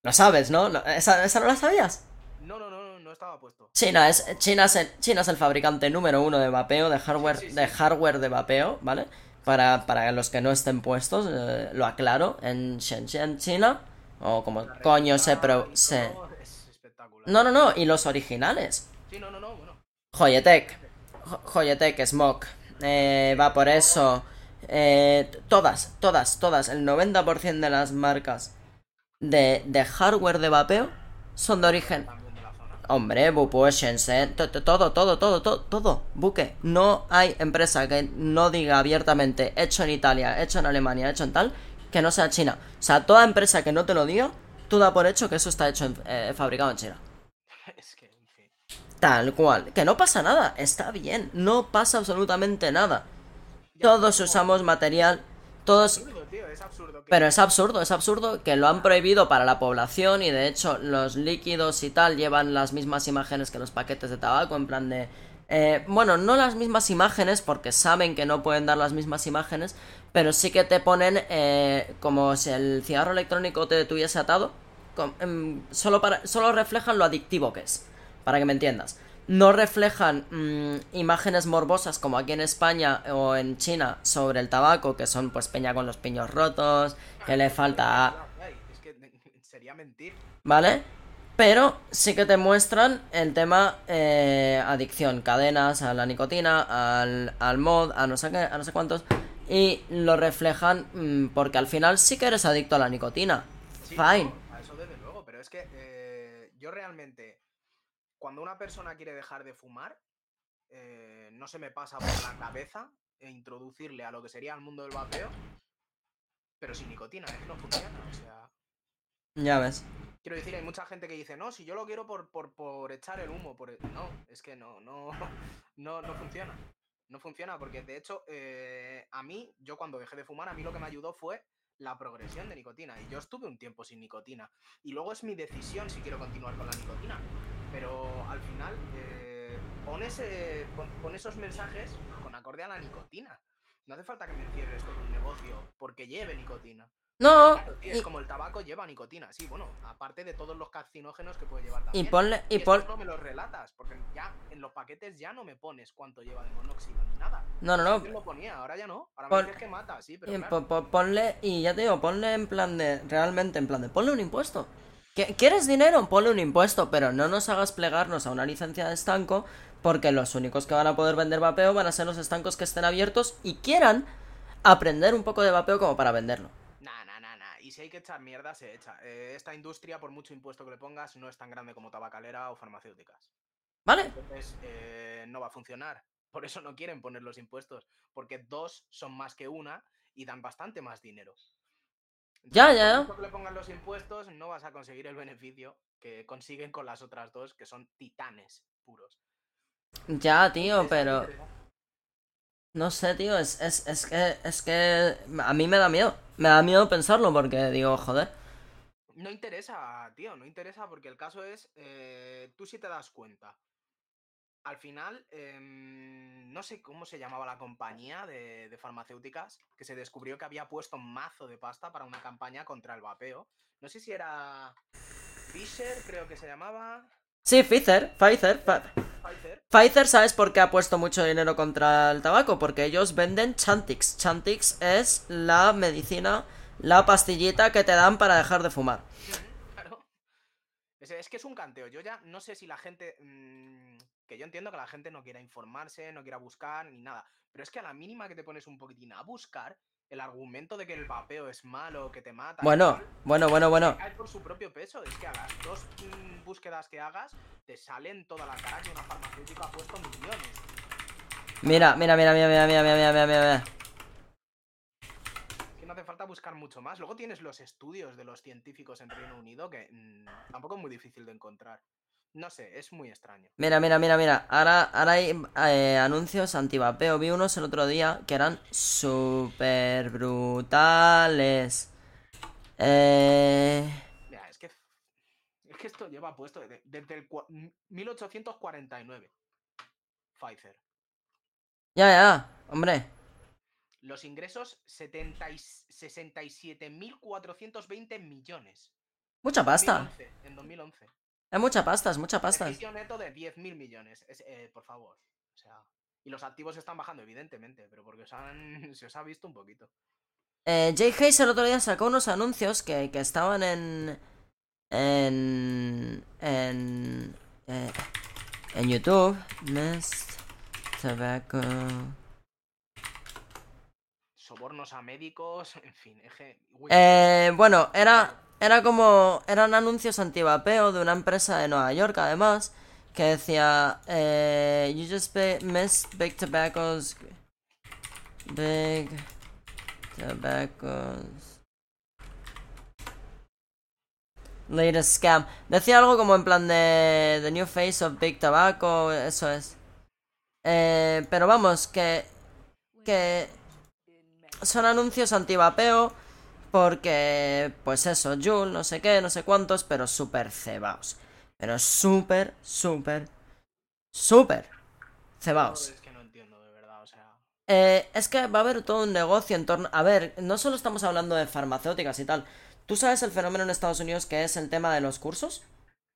Lo sabes, ¿no? ¿Esa, esa no la sabías? No, no, no estaba puesto. China es, China, es el, China es el fabricante número uno de vapeo, de hardware, Sí, sí, sí. de hardware de vapeo, ¿vale? Para, para los que no estén puestos, eh, lo aclaro, en Shenzhen, China, o como La coño se, pro, se... Es espectacular. No, no, no, y los originales. Sí, no, no, no, bueno. Joyetech, Jo- Joyetech, Smoke, eh, Vaporeso, eh, t- todas, todas, todas, el 90% de las marcas de, de hardware de vapeo son de origen También de la zona. Hombre, Bupu, Shenzhen, to- to- todo, todo, todo, todo, todo, buque. No hay empresa que no diga abiertamente hecho en Italia, hecho en Alemania, hecho en tal, que no sea China. O sea, toda empresa que no te lo diga, tú da por hecho que eso está hecho en, eh, fabricado en China. Es que, en fin. Tal cual. Que no pasa nada, está bien, no pasa absolutamente nada. Todos usamos material, todos... Pero es absurdo, es absurdo que lo han prohibido para la población y de hecho los líquidos y tal llevan las mismas imágenes que los paquetes de tabaco, en plan de... eh, bueno, no las mismas imágenes porque saben que no pueden dar las mismas imágenes, pero sí que te ponen eh, como si el cigarro electrónico te tuviese atado, em, solo, para, solo reflejan lo adictivo que es, para que me entiendas. No reflejan mm, imágenes morbosas como aquí en España o en China sobre el tabaco, que son pues peña con los piños rotos, que le falta... Es que sería mentir. ¿Vale? Pero sí que te muestran el tema eh, adicción, cadenas a la nicotina, al, al mod, a no sé qué, a no sé cuántos. Y lo reflejan mm, porque al final sí que eres adicto a la nicotina. Sí, Fine. no, a eso desde luego, pero es que eh, yo realmente, cuando una persona quiere dejar de fumar, eh, no se me pasa por la cabeza e introducirle a lo que sería el mundo del vapeo, pero sin nicotina, es que no funciona. O sea, Ya ves. quiero decir, hay mucha gente que dice, no, si yo lo quiero por, por, por echar el humo, por... e-". No, es que no, no, no, no funciona. No funciona porque de hecho eh, a mí, yo cuando dejé de fumar, a mí lo que me ayudó fue la progresión de nicotina. Y yo estuve un tiempo sin nicotina. Y luego es mi decisión si quiero continuar con la nicotina. Pero al final eh, pon, ese- pon- pon esos mensajes con acorde a la nicotina. No hace falta que me encierres todo un negocio porque lleve nicotina. No, Claro, y, es como el tabaco lleva nicotina, sí, bueno, aparte de todos los carcinógenos que puede llevar también. y ponle, y pon... no me los relatas, porque ya en los paquetes ya no me pones cuánto lleva de monóxido ni nada. No, no, no. Antes lo ponía, ahora ya no. Ahora Pon- me dices que mata, sí, pero y claro. po- po- ponle, y ya te digo, ponle en plan de, realmente en plan de, ponle un impuesto. ¿Qui- ¿Quieres dinero? Ponle un impuesto, pero no nos hagas plegarnos a una licencia de estanco, porque los únicos que van a poder vender vapeo van a ser los estancos que estén abiertos y quieran aprender un poco de vapeo como para venderlo. Nah, nah, nah, nah. Y si hay que echar mierda, se echa. Eh, esta industria, por mucho impuesto que le pongas, no es tan grande como tabacalera o farmacéuticas. ¿Vale? Entonces, eh, no va a funcionar. Por eso no quieren poner los impuestos, porque dos son más que una y dan bastante más dinero. Ya, Entonces, ya, por ya. que le pongan los impuestos, no vas a conseguir el beneficio que consiguen con las otras dos, que son titanes puros. Ya, tío, pero... No sé, tío, es, es, es que, es que a mí me da miedo. Me da miedo pensarlo porque digo, joder. No interesa, tío, no interesa porque el caso es, eh, tú si te das cuenta. Al final, em, no sé cómo se llamaba la compañía de, de farmacéuticas, que se descubrió que había puesto mazo de pasta para una campaña contra el vapeo. No sé si era Fisher, creo que se llamaba. Sí, Pfizer, Pfizer, Pfizer. Pfizer, ¿sabes por qué ha puesto mucho dinero contra el tabaco? Porque ellos venden Chantix. Chantix es la medicina, la pastillita que te dan para dejar de fumar. Claro. Es, es que es un canteo. Yo ya no sé si la gente. mm, que yo entiendo que la gente no quiera informarse, no quiera buscar ni nada. Pero es que a la mínima que te pones un poquitín a buscar, el argumento de que el vapeo es malo, que te mata. Bueno, tal, bueno, bueno, bueno. cae por su propio peso. Es que a las dos mm, búsquedas que hagas, te salen toda la cara que una farmacéutica ha puesto millones. Mira, mira, mira, mira, mira, mira, mira, mira, mira, mira. Es que no hace falta buscar mucho más. Luego tienes los estudios de los científicos en Reino Unido que mm, tampoco es muy difícil de encontrar. No sé, es muy extraño. Mira, mira, mira, mira. Ahora, ahora hay eh, anuncios antivapeo. Vi unos el otro día que eran súper brutales. Eh... Mira, es que, es que esto lleva puesto desde, desde el cua- 1849. Pfizer. Ya, ya, hombre. Los ingresos 70 y- 67.420 millones. Mucha pasta. 2011, en 2011. Es mucha pasta, es mucha pasta. Beneficio neto de 10.000 millones. Es, eh, por favor. O sea. Y los activos están bajando, evidentemente, pero porque os han, se os ha visto un poquito. Eh, Jay Hayes el otro día sacó unos anuncios que, que estaban en. En. En. eh, en YouTube. Nest. Tobacco. Sobornos a médicos, en fin. uy, Eh, bueno, era. Era como. Eran anuncios antivapeo de una empresa de Nueva York, además. Que decía. Eh, you just missed big tobaccos. Big. Tobaccos. Latest scam. Decía algo como en plan de. The new face of Big Tobacco. Eso es. Eh, pero vamos, que. Que. Son anuncios antivapeo. Porque, pues eso, Joule, no sé qué, no sé cuántos, pero súper cebaos. Pero súper, súper, súper cebaos. es que no entiendo, de verdad. O sea. Eh, es que va a haber todo un negocio en torno... A ver, no solo estamos hablando de farmacéuticas y tal. ¿Tú sabes el fenómeno en Estados Unidos que es el tema de los cursos?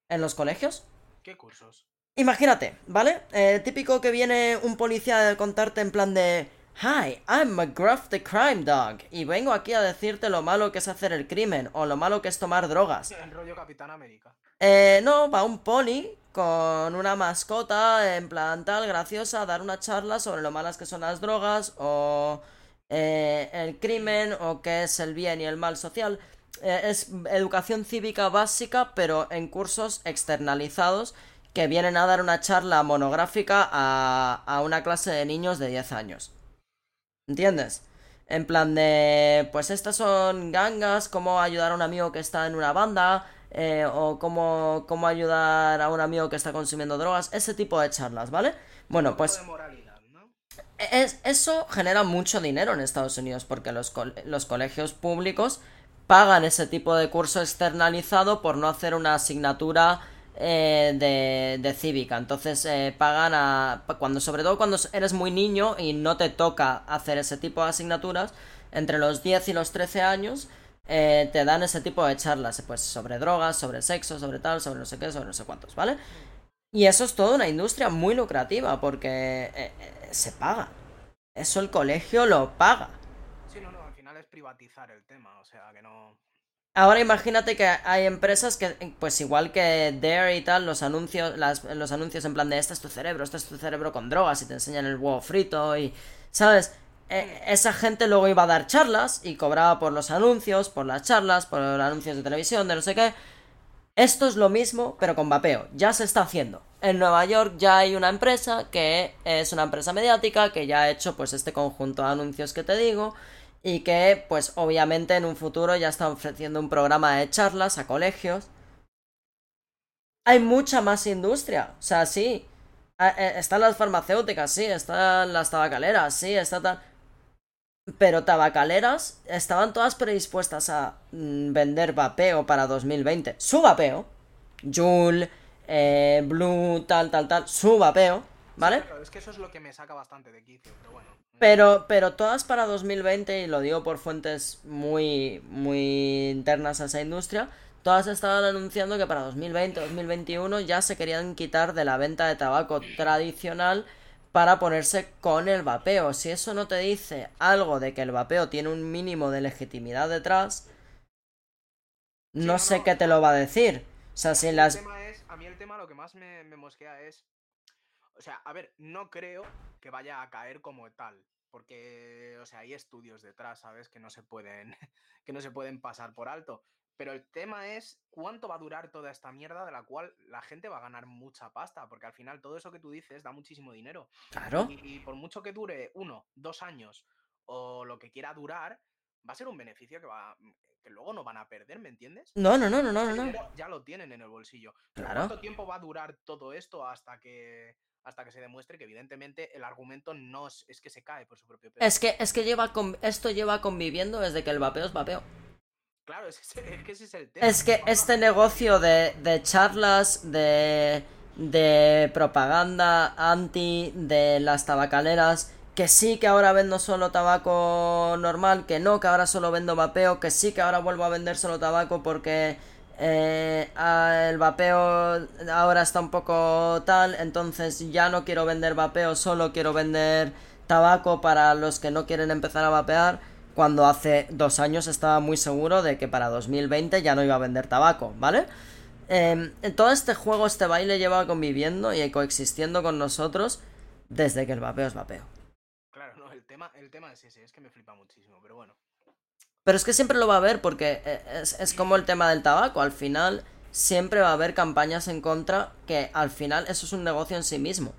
¿En los colegios? ¿Qué cursos? Imagínate, ¿vale? Eh, típico que viene un policía a contarte en plan de... Hi, I'm McGruff the Crime Dog. Y vengo aquí a decirte lo malo que es hacer el crimen o lo malo que es tomar drogas. El rollo Capitán América. Eh, no, va un pony con una mascota en plan tal, graciosa, a dar una charla sobre lo malas que son las drogas o eh, el crimen o qué es el bien y el mal social. Eh, es educación cívica básica, pero en cursos externalizados que vienen a dar una charla monográfica a, a una clase de niños de 10 años. ¿Entiendes? En plan de, pues estas son gangas, cómo ayudar a un amigo que está en una banda, eh, o cómo, cómo ayudar a un amigo que está consumiendo drogas, ese tipo de charlas, ¿vale? Bueno, pues eso genera mucho dinero en Estados Unidos porque los, los colegios públicos pagan ese tipo de curso externalizado por no hacer una asignatura eh, de, de cívica. Entonces eh, pagan a... cuando Sobre todo cuando eres muy niño y no te toca hacer ese tipo de asignaturas, entre los 10 y los 13 años, eh, te dan ese tipo de charlas, pues sobre drogas, sobre sexo, sobre tal, sobre no sé qué, sobre no sé cuántos, ¿vale? Y eso es toda una industria muy lucrativa porque se paga. Eso el colegio lo paga. Sí, no, no, al final es privatizar el tema, o sea, que no... Ahora imagínate que hay empresas que, pues igual que Dare y tal, los anuncios, las- los anuncios en plan de este es tu cerebro, este es tu cerebro con drogas y te enseñan el huevo frito y, ¿sabes? E- esa gente luego iba a dar charlas y cobraba por los anuncios, por las charlas, por anuncios de televisión, de no sé qué. Esto es lo mismo, pero con vapeo. Ya se está haciendo. En Nueva York ya hay una empresa que es una empresa mediática que ya ha hecho pues este conjunto de anuncios que te digo y que pues obviamente en un futuro ya está ofreciendo un programa de charlas a colegios. Hay mucha más industria, o sea, sí. Eh, Están las farmacéuticas, sí, están las tabacaleras, sí, está tal. Pero tabacaleras estaban todas predispuestas a mm, vender vapeo para 2020. Su vapeo. Joule, eh, Blue, tal, tal, tal. Su vapeo, ¿vale? Es que eso es lo que me saca bastante de quicio, pero bueno. Pero, pero todas para 2020, y lo digo por fuentes muy, muy internas a esa industria, todas estaban anunciando que para 2020, 2021 ya se querían quitar de la venta de tabaco tradicional para ponerse con el vapeo. Si eso no te dice algo de que el vapeo tiene un mínimo de legitimidad detrás, no sé qué te lo va a decir. O sea, si El las... tema es, a mí el tema lo que más me, me mosquea es. O sea, a ver, no creo que vaya a caer como tal. Porque, o sea, hay estudios detrás, ¿sabes? Que no se pueden. que no se pueden pasar por alto. Pero el tema es cuánto va a durar toda esta mierda de la cual la gente va a ganar mucha pasta. Porque al final todo eso que tú dices da muchísimo dinero. Claro. Y, y por mucho que dure uno, dos años o lo que quiera durar, va a ser un beneficio que va que luego no van a perder, ¿me entiendes? No, no, no, no, no, no. Ya lo tienen en el bolsillo. Claro. ¿Cuánto tiempo va a durar todo esto hasta que hasta que se demuestre que evidentemente el argumento no es, es que se cae por su propio peso? Es que, es que lleva con- esto lleva conviviendo desde que el vapeo es vapeo. Claro, es que, ese- es que ese es el tema. Es que este negocio de, de charlas, de, de propaganda anti de las tabacaleras, que sí que ahora vendo solo tabaco normal, que no, que ahora solo vendo vapeo, que sí que ahora vuelvo a vender solo tabaco porque eh, ah, el vapeo ahora está un poco tal, entonces ya no quiero vender vapeo, solo quiero vender tabaco para los que no quieren empezar a vapear cuando hace dos años estaba muy seguro de que para 2020 ya no iba a vender tabaco, ¿vale? Em, todo este juego, este baile lleva conviviendo y coexistiendo con nosotros desde que el vapeo es vapeo. Claro, no, el tema, el tema es ese, es que me flipa muchísimo, pero bueno. Pero es que siempre lo va a haber porque eh, es, es como el tema del tabaco, al final siempre va a haber campañas en contra que al final eso es un negocio en sí mismo.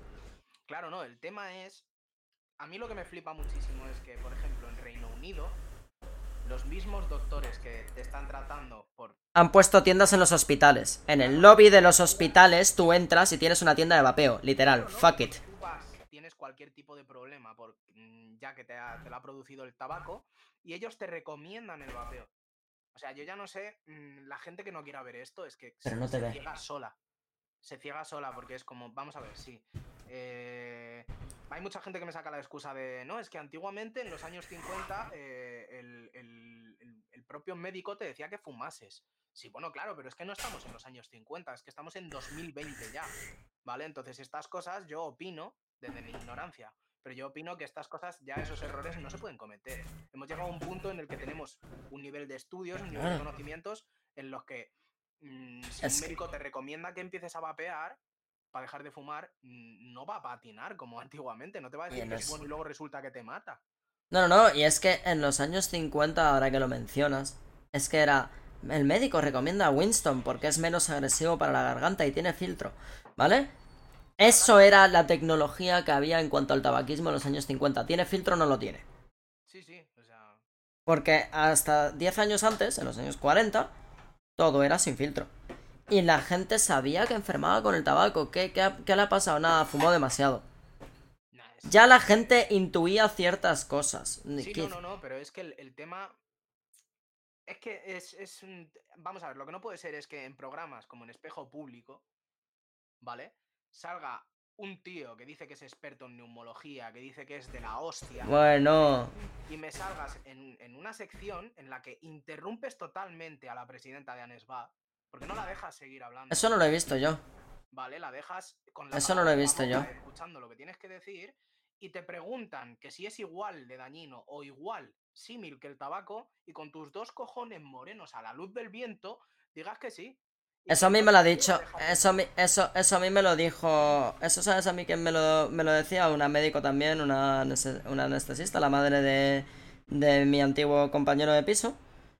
Claro, no, el tema es. A mí lo que me flipa muchísimo es que, por ejemplo, en Reino Unido, los mismos doctores que te están tratando por. Han puesto tiendas en los hospitales. En el lobby de los hospitales tú entras y tienes una tienda de vapeo, literal, Claro, ¿no? fuck it. Tú vas, tienes cualquier tipo de problema por, mm, ya que te, ha- te lo ha producido el tabaco y ellos te recomiendan el vapeo. O sea, yo ya no sé, mm, la gente que no quiera ver esto es que Pero se, no te se ve. ciega sola. Se ciega sola porque es como, vamos a ver, sí. eh, hay mucha gente que me saca la excusa de, no, es que antiguamente en los años 50 eh, el, el- el- el propio médico te decía que fumases. Sí, bueno, claro, pero es que no estamos en los años 50, es que estamos en 2020 ya. ¿Vale? Entonces estas cosas yo opino desde mi ignorancia. Pero yo opino que estas cosas, ya esos errores no se pueden cometer. Hemos llegado a un punto en el que tenemos un nivel de estudios, un nivel de conocimientos en los que mm, si Es un que- médico te recomienda que empieces a vapear para dejar de fumar, mm, no va a patinar como antiguamente. No te va a decir que es- bueno y luego resulta que te mata. No, no, no, y es que en los años 50, ahora que lo mencionas, es que era... El médico recomienda a Winston porque es menos agresivo para la garganta y tiene filtro, ¿vale? Eso era la tecnología que había en cuanto al tabaquismo en los años 50. ¿Tiene filtro o no lo tiene? Sí, sí, o sea. Porque hasta 10 años antes, en los años 40, todo era sin filtro. Y la gente sabía que enfermaba con el tabaco. ¿Qué, qué, le ha pasado? Nada, fumó demasiado. nah, es- Ya la gente intuía ciertas cosas. Sí, no, no, no, pero es que el, el tema. Es que es, es un- Vamos a ver, lo que no puede ser es que en programas como en Espejo Público, ¿vale? Salga un tío que dice que es experto en neumología, que dice que es de la hostia, Bueno, y me salgas en, en una sección en la que interrumpes totalmente a la presidenta de ANESBA, porque no la dejas seguir hablando. eso no lo he visto yo. ¿vale? La dejas con la Eso no lo he visto yo. escuchando lo que tienes que decir y te preguntan que si es igual de dañino o igual símil que el tabaco y con tus dos cojones morenos a la luz del viento digas que sí. Eso a mí me lo ha dicho. Eso a mí, eso, eso a mí me lo dijo. Eso sabes a mí quién me lo, me lo decía. Una médico también, una, una anestesista, la madre de, de mi antiguo compañero de piso.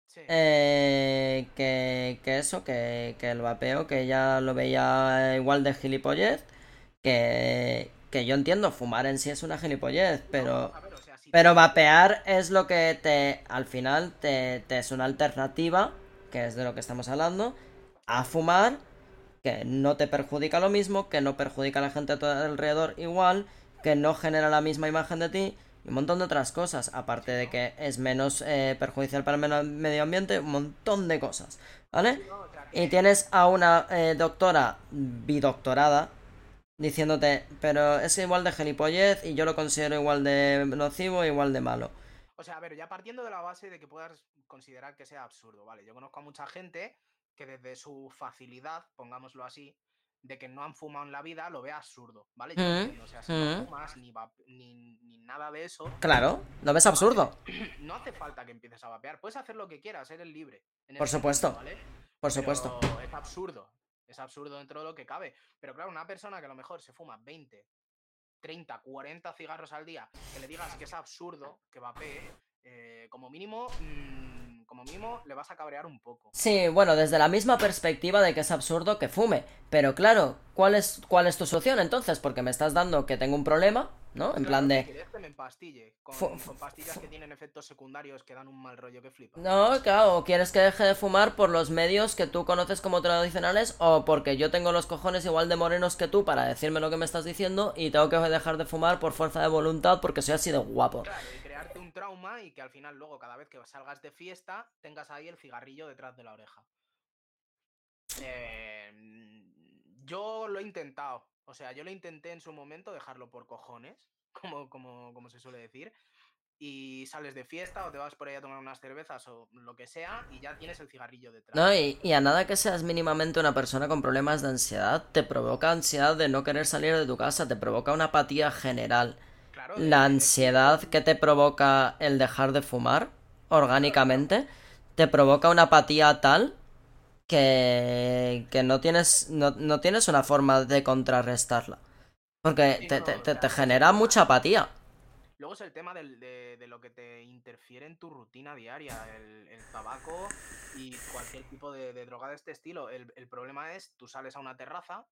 Sí. Eh, que, que eso, que, que el vapeo, que ella lo veía igual de gilipollez. Que, que yo entiendo, fumar en sí es una gilipollez, pero. a ver, o sea, si Pero vapear es lo que te, al final, te, te es una alternativa, que es de lo que estamos hablando, a fumar, que no te perjudica lo mismo, que no perjudica a la gente a tu alrededor igual, que no genera la misma imagen de ti, y un montón de otras cosas, aparte de que es menos eh, perjudicial para el medio ambiente, un montón de cosas, ¿vale? Y tienes a una eh, doctora bidoctorada diciéndote, pero es igual de gilipollez y yo lo considero igual de nocivo, igual de malo. O sea, a ver, ya partiendo de la base de que puedas considerar que sea absurdo, ¿vale? Yo conozco a mucha gente que desde su facilidad, pongámoslo así, de que no han fumado en la vida, lo ve absurdo, ¿vale? Yo Mm, entiendo, o sea, si mm. no fumas ni, ni, ni nada de eso, Claro, ¿lo ves absurdo? no hace falta que empieces a vapear. Puedes hacer lo que quieras, eres libre. Por supuesto, ¿vale? Por supuesto. Es absurdo. Es absurdo dentro de lo que cabe. Pero claro, una persona que a lo mejor se fuma 20, 30, 40 cigarros al día, que le digas que es absurdo que vapee, eh, como mínimo, mm, como mínimo le vas a cabrear un poco. Sí, bueno, desde la misma perspectiva de que es absurdo que fume. Pero claro, ¿cuál es, cuál es tu solución entonces? Porque me estás dando que tengo un problema, ¿no? En plan de... que me empastille con, pastillas que tienen efectos secundarios que dan un mal rollo que flipa. No, claro, o quieres que deje de fumar por los medios que tú conoces como tradicionales o porque yo tengo los cojones igual de morenos que tú para decirme lo que me estás diciendo y tengo que dejar de fumar por fuerza de voluntad porque soy así de guapo. Claro, un trauma y que al final luego cada vez que salgas de fiesta tengas ahí el cigarrillo detrás de la oreja. Eh, yo lo he intentado. O sea, yo lo intenté en su momento dejarlo por cojones, como, como, como se suele decir. Y sales de fiesta o te vas por ahí a tomar unas cervezas o lo que sea y ya tienes el cigarrillo detrás. No, y, y a nada que seas mínimamente una persona con problemas de ansiedad, te provoca ansiedad de no querer salir de tu casa, te provoca una apatía general. La de- ansiedad que te provoca el dejar de fumar orgánicamente te provoca una apatía tal que, que no tienes no, no tienes una forma de contrarrestarla. Porque te, te- genera mucha apatía. Luego es el tema del- de, de lo que te interfiere en tu rutina diaria, el, el tabaco y cualquier tipo de, de droga de este estilo. El, el problema es, tú sales a una terraza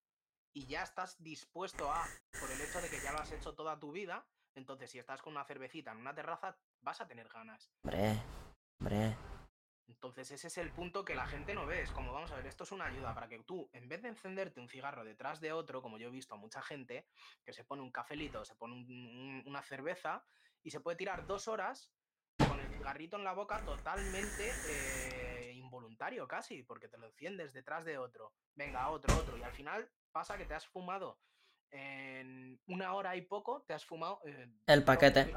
y ya estás dispuesto a, por el hecho de que ya lo has hecho toda tu vida, entonces si estás con una cervecita en una terraza, vas a tener ganas. Hombre, hombre. Entonces ese es el punto que la gente no ve. Es como, vamos a ver, esto es una ayuda para que tú, en vez de encenderte un cigarro detrás de otro, como yo he visto a mucha gente, que se pone un cafelito, se pone un- un- una cerveza y se puede tirar dos horas con el cigarrito en la boca totalmente eh, involuntario casi, porque te lo enciendes detrás de otro. Venga, otro, otro. Y al final pasa que te has fumado en una hora y poco, te has fumado... eh, El 12 paquete.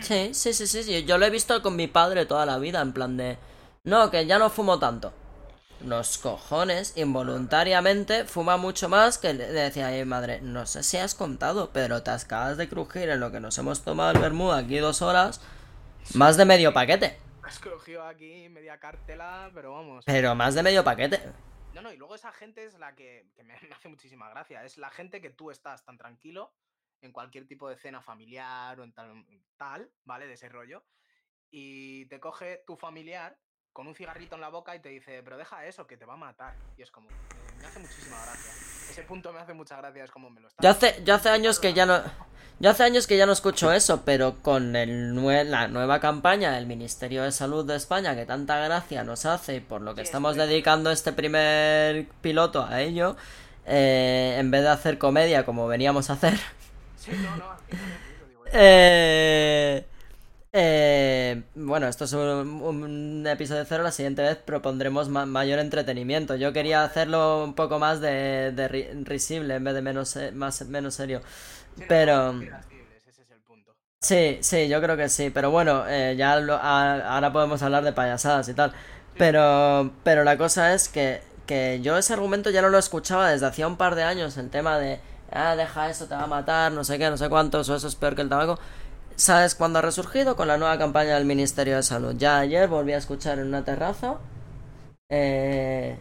Sí, sí, sí, sí, sí. Yo lo he visto con mi padre toda la vida, en plan de... No, que ya no fumo tanto. Los cojones, involuntariamente, fuma mucho más que le decía a mi madre, no sé si has contado, pero te acabas de crujir en lo que nos hemos tomado el vermú aquí dos horas, más de medio paquete. Has cogido aquí media cartela, pero vamos. Pero más de medio paquete. No, no, y luego esa gente es la que, me, hace muchísima gracia. Es la gente que tú estás tan tranquilo en cualquier tipo de cena familiar o en tal, tal, ¿vale? De ese rollo. Y te coge tu familiar con un cigarrito en la boca y te dice, pero deja eso, que te va a matar. Y es como, me hace muchísima gracia. Ese punto me hace mucha gracia, es como me lo está. Yo hace, yo hace años que ya no... Yo hace años que ya no escucho eso, pero con el nue- la nueva campaña del Ministerio de Salud de España, que tanta gracia nos hace y por lo que Sí, estamos dedicando este primer piloto a ello, eh, en vez de hacer comedia como veníamos a hacer, Sí, no, no, eh, eh, bueno, esto es un, un episodio cero, la siguiente vez propondremos ma- mayor entretenimiento. Yo quería hacerlo un poco más de, de ri- risible en vez de menos, se- más, menos serio. Pero-. Sí, sí, yo creo que sí, pero bueno, eh, ya lo- a- ahora podemos hablar de payasadas y tal. Pero, pero la cosa es que, que yo ese argumento ya no lo escuchaba desde hacía un par de años, el tema de, ah, deja eso, te va a matar, no sé qué, no sé cuántos, o eso es peor que el tabaco. ¿Sabes cuándo ha resurgido? Con la nueva campaña del Ministerio de Salud. Ya ayer volví a escuchar en una terraza. Eh...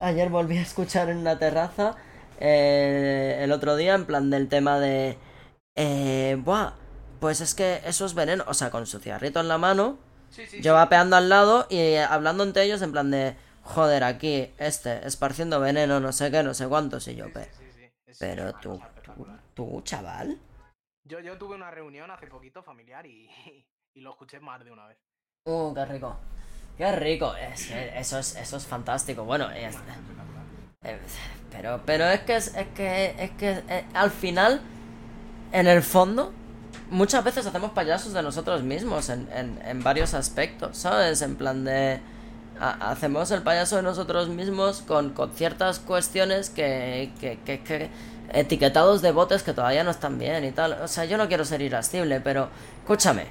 Ayer volví a escuchar en una terraza. eh, el otro día, en plan del tema de. Eh, buah, pues es que eso es veneno. O sea, con su cigarrito en la mano. Sí, sí, Yo sí. vapeando al lado y eh, hablando entre ellos en plan de. Joder, aquí, este, esparciendo veneno, no sé qué, no sé cuántos. Y yo, pero una tú, tú, tú, chaval. Yo, yo tuve una reunión hace poquito familiar y, y lo escuché más de una vez. Uh, qué rico. Qué rico. Es que eso es, eso es fantástico. Bueno, es- Espectacular. eh, pero, pero es que es, es que es que eh, al final, en el fondo, muchas veces hacemos payasos de nosotros mismos en, en, en varios aspectos, ¿sabes? En plan de ha- hacemos el payaso de nosotros mismos con, con ciertas cuestiones que, que, que, que etiquetados de botes que todavía no están bien y tal. O sea, yo no quiero ser irascible, pero escúchame.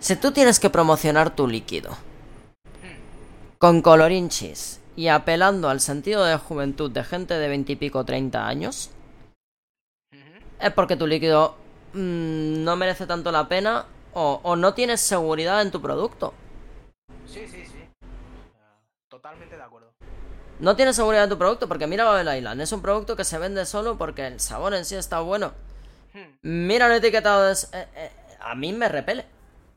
Si tú tienes que promocionar tu líquido con colorinchis y apelando al sentido de juventud de gente de veintipico treinta años, Ujú. es porque tu líquido mm, no merece tanto la pena o, o no tienes seguridad en tu producto. Sí, sí, sí. Totalmente de acuerdo. No tienes seguridad en tu producto porque mira Babel Island, es un producto que se vende solo porque el sabor en sí está bueno. Hmm. Mira el etiquetado, de... s- eh, eh, a mí me repele.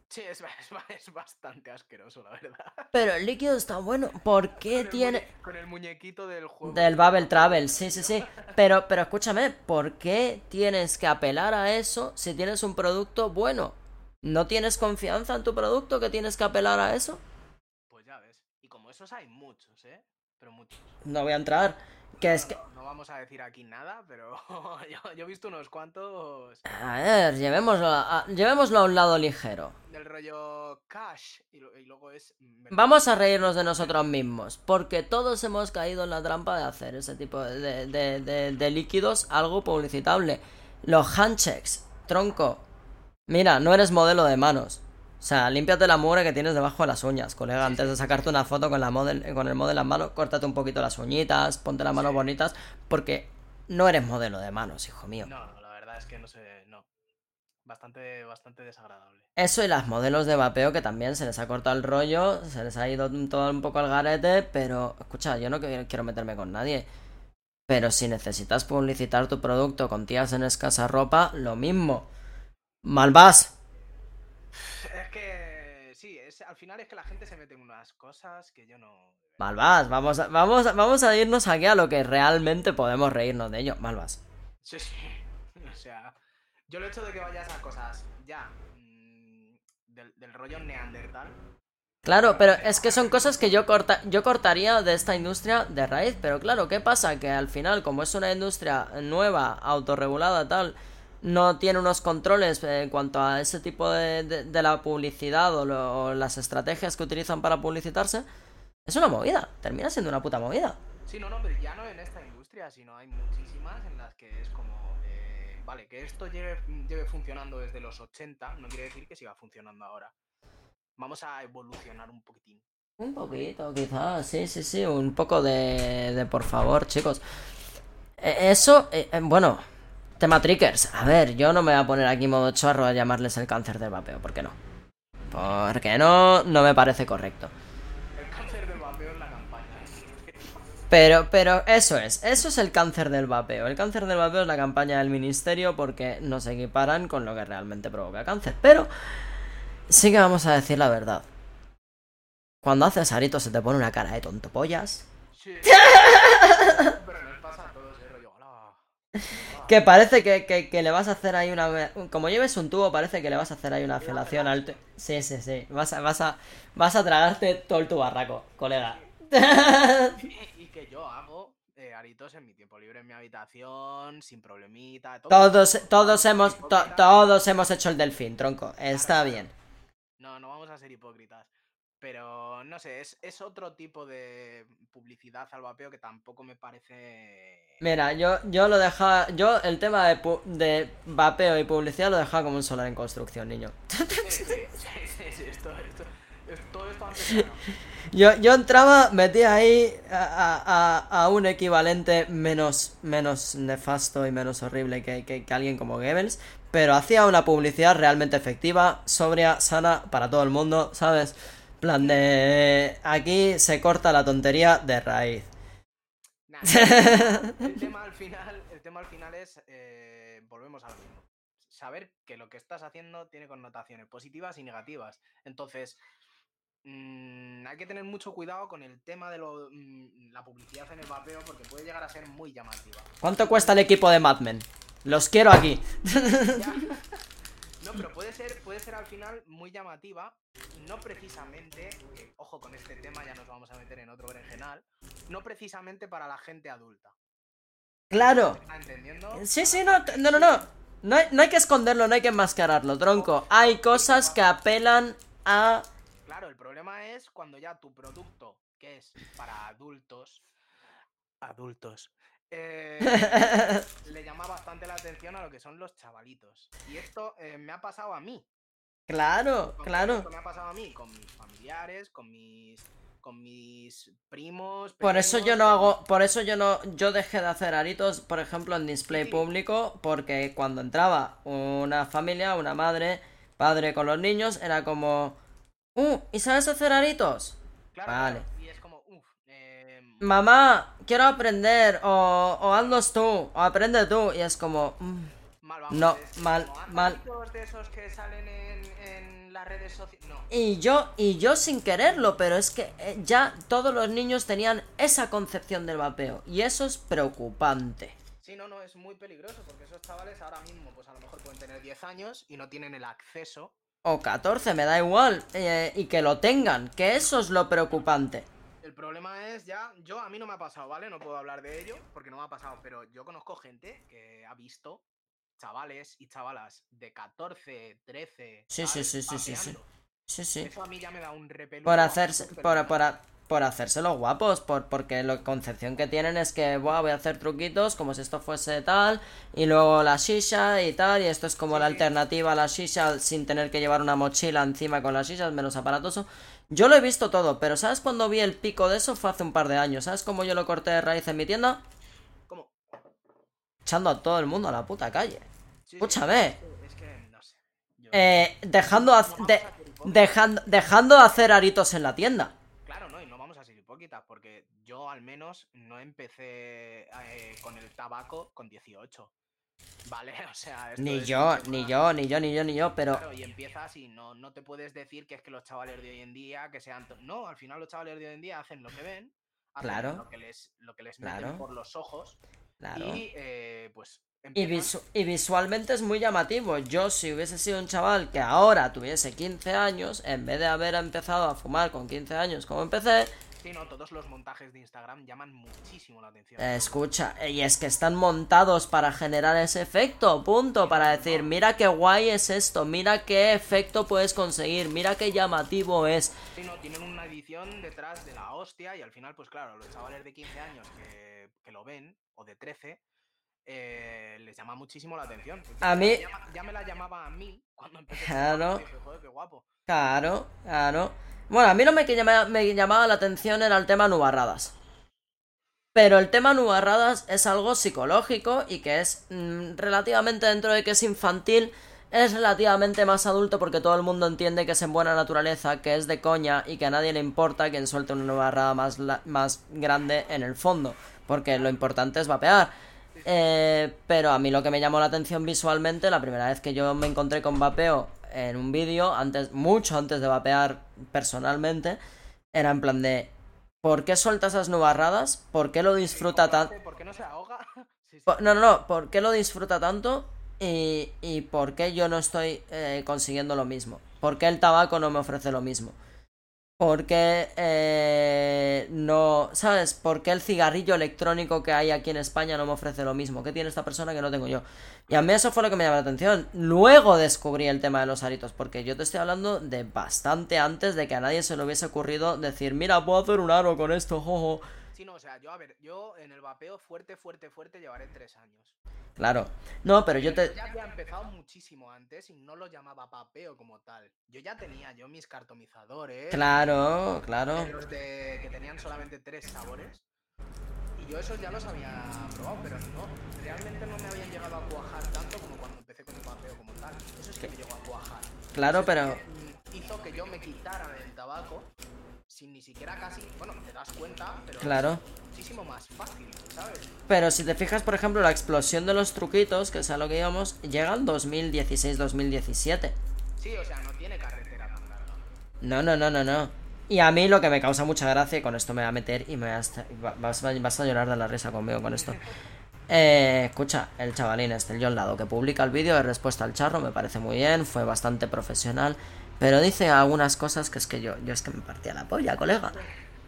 Sí, es, ba- es ba- es bastante asqueroso, la verdad. Pero el líquido está bueno. ¿Por qué Con tiene...? Con el muñequito del juego. Del Babel Travel, sí, sí, sí. pero, pero escúchame, ¿por qué tienes que apelar a eso si tienes un producto bueno? ¿No tienes confianza en tu producto que tienes que apelar a eso? Pues ya ves. Y como esos hay muchos, ¿eh? Pero muchos. No voy a entrar. Que es que. No, vamos a decir aquí nada, pero yo, yo he visto unos cuantos A ver, llevémoslo a, llevémoslo a un lado ligero. del rollo cash y, lo- y luego es. Vamos a reírnos de nosotros mismos, porque todos hemos caído en la trampa de hacer ese tipo de, de- de- de líquidos algo publicitable. Los handshakes, tronco. Mira, no eres modelo de manos. O sea, límpiate la mugre que tienes debajo de las uñas, colega. Antes de sacarte una foto con, la model, con el modelo en las manos, córtate un poquito las uñitas, ponte las manos bonitas, porque no eres modelo de manos, hijo mío. No, no, la verdad es que no sé. No. Bastante, bastante desagradable. Eso y las modelos de vapeo que también se les ha cortado el rollo, se les ha ido todo un poco al garete, pero escucha, yo no quiero meterme con nadie. Pero si necesitas publicitar tu producto con tías en escasa ropa, lo mismo. Mal vas. Es que. Sí, es, al final es que la gente se mete en unas cosas que yo no. Mal vas. Vamos a, vamos, a- vamos a irnos aquí a lo que realmente podemos reírnos de ello. Mal vas. Sí, sí. O sea, yo el hecho de que vayas a cosas ya mm, del, del rollo neandertal. Claro, pero es que son cosas que yo, corta, yo cortaría de esta industria de raíz. Pero claro, ¿qué pasa? Que al final, como es una industria nueva, autorregulada, tal, no tiene unos controles en cuanto a ese tipo de, de- de la publicidad o, lo- o las estrategias que utilizan para publicitarse, es una movida. Termina siendo una puta movida. Sí, no, no, pero ya no en esta industria, sino hay muchísimas en las que es como. eh, vale, que esto lleve, lleve funcionando desde los 80, no quiere decir que siga funcionando ahora. Vamos a evolucionar un poquitín. Un poquito, quizás, sí, sí, sí, un poco de, de por favor, chicos. Eh, Eso, eh, eh, bueno, tema trickers. A ver, yo no me voy a poner aquí modo chorro a llamarles el cáncer del vapeo, ¿por qué no? Porque no, no me parece correcto. El cáncer del vapeo en la campaña. Pero, pero eso es, eso es el cáncer del vapeo. El cáncer del vapeo es la campaña del ministerio porque no se equiparan con lo que realmente provoca cáncer. Pero sí que vamos a decir la verdad. Cuando haces arito se te pone una cara de tontopollas. Sí. pero nos pasa a todos, eh, rollo. Que parece que, que- que le vas a hacer ahí una... Como lleves un tubo, parece que le vas a hacer ahí una felación al... Sí, sí, sí. Vas a, vas a, vas a tragarte todo el tubarraco, colega. Y que yo hago eh, aritos en mi tiempo libre en mi habitación, sin problemita. todo. Todos, todos hemos, to- todos hemos hecho el delfín, tronco. Está bien. No, no vamos a ser hipócritas. Pero no sé, es, es otro tipo de publicidad al vapeo que tampoco me parece. Mira, yo, yo lo dejaba... Yo el tema de, pu- de vapeo y publicidad lo dejaba como un solar en construcción, niño. Sí, sí, sí, sí, sí, esto, esto, es- todo esto antes de- Yo, yo entraba, metía ahí a, a- a- a un equivalente menos, menos nefasto y menos horrible que, que- que alguien como Goebbels, pero hacía una publicidad realmente efectiva, sobria, sana para todo el mundo, ¿sabes? Plan de... Aquí se corta la tontería de raíz. Nah, el tema al final, el tema al final es eh, volvemos a lo mismo. Saber que lo que estás haciendo tiene connotaciones positivas y negativas. Entonces, mm, hay que tener mucho cuidado con el tema de lo, mm, la publicidad en el vapeo porque puede llegar a ser muy llamativa. ¿Cuánto cuesta el equipo de Mad Men? Los quiero aquí. Ya. No, pero puede ser, puede ser al final muy llamativa, no precisamente, eh, ojo con este tema, ya nos vamos a meter en otro berenjenal, no precisamente para la gente adulta. Claro. ¿Está entendiendo? Sí, sí, no, no, no, no. No hay, no hay que esconderlo, no hay que enmascararlo, tronco. Hay cosas que apelan a... Claro, el problema es cuando ya tu producto, que es para adultos, adultos, eh, le llama bastante la atención a lo que son los chavalitos. Y esto eh, me ha pasado a mí. Claro, claro. esto Me ha pasado a mí con mis familiares, con mis, con mis primos. Por eso yo no hago, por eso yo no, yo dejé de hacer aritos, por ejemplo, en display Sí. público, porque cuando entraba una familia, una madre, padre con los niños, era como, uh, ¿y sabes hacer aritos? Claro, Vale. claro, Y es como, uff, eh, Mamá, quiero aprender, o, o hazlos tú, o aprende tú, y es como, "Mm". no, mal, "Haz mal. de esos que salen en, en las redes sociales. No. Y yo, y yo sin quererlo, pero es que eh, ya todos los niños tenían esa concepción del vapeo, y eso es preocupante. Sí, no, no, es muy peligroso porque esos chavales ahora mismo, pues a lo mejor pueden tener 10 años y no tienen el acceso. O 14, me da igual. eh, y que lo tengan, que eso es lo preocupante. El problema es ya, yo a mí no me ha pasado, ¿vale? No puedo hablar de ello porque no me ha pasado, pero yo conozco gente que ha visto chavales y chavalas de 14, 13. Sí, sí, sí, sí, sí, sí. Sí, sí. Eso a mí ya me da un. Por hacerse, por, por, por hacerse los guapos, por, porque la concepción que tienen es que, Buah, voy a hacer truquitos como si esto fuese tal, y luego la shisha y tal, y esto es como Sí, la sí. alternativa a la shisha sin tener que llevar una mochila encima con las shishas, menos aparatoso. Yo lo he visto todo, pero ¿sabes cuando vi el pico de eso? Fue hace un par de años. ¿Sabes cómo yo lo corté de raíz en mi tienda? ¿Cómo? Echando a todo el mundo a la puta calle. Sí, Escúchame. Es que, no sé. Yo- Eh, dejando, de- dejando, dejando de hacer aritos en la tienda. Claro, no, y no vamos a ser hipócritas, porque yo al menos no empecé eh, con el tabaco con 18. ¿Vale? O sea, esto Ni es yo, ni yo, ni yo, ni yo, ni yo, pero... Claro, y empiezas y no, no te puedes decir que es que los chavales de hoy en día que sean. No, al final los chavales de hoy en día hacen lo que ven, hacen Claro. lo que les, lo que les meten Claro. por los ojos Claro. y eh, pues. Y, visu- y visualmente es muy llamativo. Yo, si hubiese sido un chaval que ahora tuviese 15 años, en vez de haber empezado a fumar con 15 años como empecé, Sí, no, todos los montajes de Instagram llaman muchísimo la atención. eh, escucha, y es que están montados para generar ese efecto, punto, para decir, mira qué guay es esto, mira qué efecto puedes conseguir, mira qué llamativo es. Sí, no, tienen una edición detrás de la hostia y al final, pues claro, los chavales de 15 años que, que lo ven, o de 13, eh, les llama muchísimo la atención. A mí- ya me la llamaba a mí cuando empecé. a Claro. joder, qué guapo. Claro, claro. Bueno, a mí me, que me llamaba la atención era el tema nubarradas. Pero el tema nubarradas es algo psicológico y que es mm, relativamente dentro de que es infantil, es relativamente más adulto porque todo el mundo entiende que es en buena naturaleza, que es de coña y que a nadie le importa quien suelte una nubarrada más grande en el fondo. Porque lo importante es vapear. Eh, pero a mí lo que me llamó la atención visualmente, la primera vez que yo me encontré con vapeo en un vídeo, antes, mucho antes de vapear personalmente, era en plan de ¿por qué suelta esas nubarradas? ¿Por qué lo disfruta ¿Cómo tanto? qué no se ahoga? Sí, sí. Po- No, no, no, ¿por qué lo disfruta tanto? Y, y por qué yo no estoy eh, consiguiendo lo mismo. ¿Por qué el tabaco no me ofrece lo mismo? ¿Por qué eh, no... ¿Sabes? ¿Por qué el cigarrillo electrónico que hay aquí en España no me ofrece lo mismo? ¿Qué tiene esta persona que no tengo yo? Y a mí eso fue lo que me llamó la atención. Luego descubrí el tema de los aritos, porque yo te estoy hablando de bastante antes de que a nadie se le hubiese ocurrido decir, mira, puedo hacer un aro con esto, jojo. Sí, no, o sea, yo, a ver, yo en el vapeo fuerte, fuerte, fuerte llevaré tres años. Claro. No, pero yo te... ya había empezado muchísimo antes y no lo llamaba vapeo como tal. Yo ya tenía yo mis cartomizadores. Claro, claro. los de que tenían solamente tres sabores. Y yo esos ya los había probado, pero no, realmente no me habían llegado a cuajar tanto como cuando empecé con el vapeo como tal. Eso sí que me llegó a cuajar. Claro, sí pero... hizo que yo me quitara el tabaco sin ni siquiera casi, bueno, te das cuenta, pero Claro. es muchísimo más fácil, ¿sabes? Pero si te fijas, por ejemplo, la explosión de los truquitos, que es a lo que íbamos, llega en 2016-2017. Sí, o sea, no tiene carretera tan larga. No, no, no, no, no. Y a mí lo que me causa mucha gracia, y con esto me voy a meter y me vas, vas a llorar de la risa conmigo con esto. Eh, escucha, el chavalín este, el John Lado, que publica el vídeo de respuesta al charro, me parece muy bien, fue bastante profesional, pero dice algunas cosas que es que yo, yo es que me partía la polla, colega.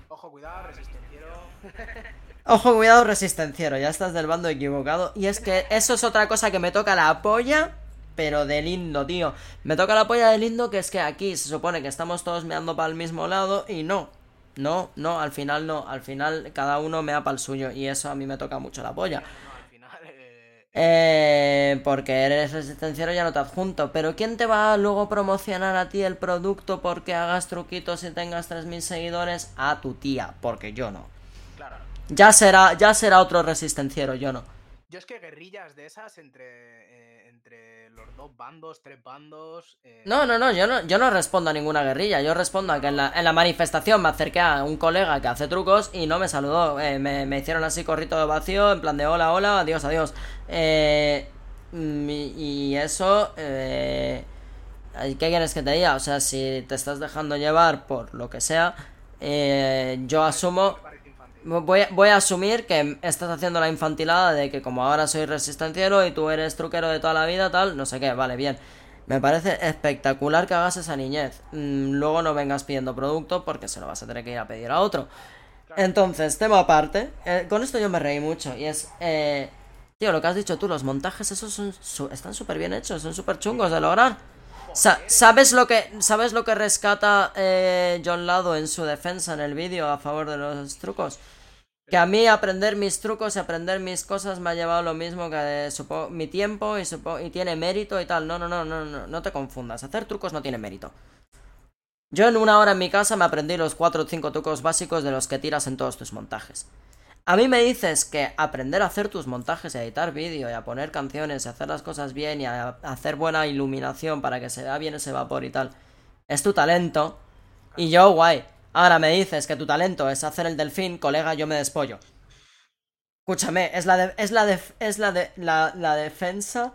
Ojo, cuidado, resistenciero. Ojo, cuidado, resistenciero, ya estás del bando equivocado. Y es que eso es otra cosa que me toca la polla, pero de lindo, tío. Me toca la polla de lindo, que es que aquí se supone que estamos todos meando para el mismo lado y no. No, no, al final no. Al final cada uno mea para el suyo y eso a mí me toca mucho la polla. Eh, porque eres resistenciero ya no te adjunto. Pero ¿quién te va a luego promocionar a ti el producto porque hagas truquitos y tengas 3.000 seguidores? A tu tía, porque yo no. claro. Ya será, ya será otro resistenciero, yo no. Yo es que guerrillas de esas entre los dos bandos, tres bandos. eh, No, no, no, yo no, yo no respondo a ninguna guerrilla. Yo respondo a que en la, en la manifestación me acerqué a un colega que hace trucos y no me saludó. Eh, me, me hicieron así corrito de vacío, en plan de hola, hola, adiós, adiós. Eh, mm, y, y eso, eh, ¿qué quieres que te diga? O sea, si te estás dejando llevar por lo que sea, yo asumo... Voy, a- voy a asumir que estás haciendo la infantilada de que como ahora soy resistenciero y tú eres truquero de toda la vida, tal, no sé qué, vale, bien. Me parece espectacular que hagas esa niñez. Mm, Luego no vengas pidiendo producto porque se lo vas a tener que ir a pedir a otro. Entonces, tema aparte, eh, con esto yo me reí mucho y es... Eh, tío, lo que has dicho tú, los montajes esos son su- están súper bien hechos, son súper chungos de lograr. Sa- ¿Sabes lo que sabes lo que rescata eh, John Lado en su defensa en el vídeo a favor de los trucos? Que a mí aprender mis trucos y aprender mis cosas me ha llevado lo mismo que supo- mi tiempo y, supo- y tiene mérito y tal. No, no, no, no, no, no te confundas. Hacer trucos no tiene mérito. Yo en una hora en mi casa me aprendí los 4 o 5 trucos básicos de los que tiras en todos tus montajes. A mí me dices que aprender a hacer tus montajes y a editar vídeo y a poner canciones y hacer las cosas bien y a hacer buena iluminación para que se vea bien ese vapor y tal es tu talento y yo guay. Ahora me dices que tu talento es hacer el delfín, colega, yo me despollo. Escúchame, es la de, es la de, es la de, la, la defensa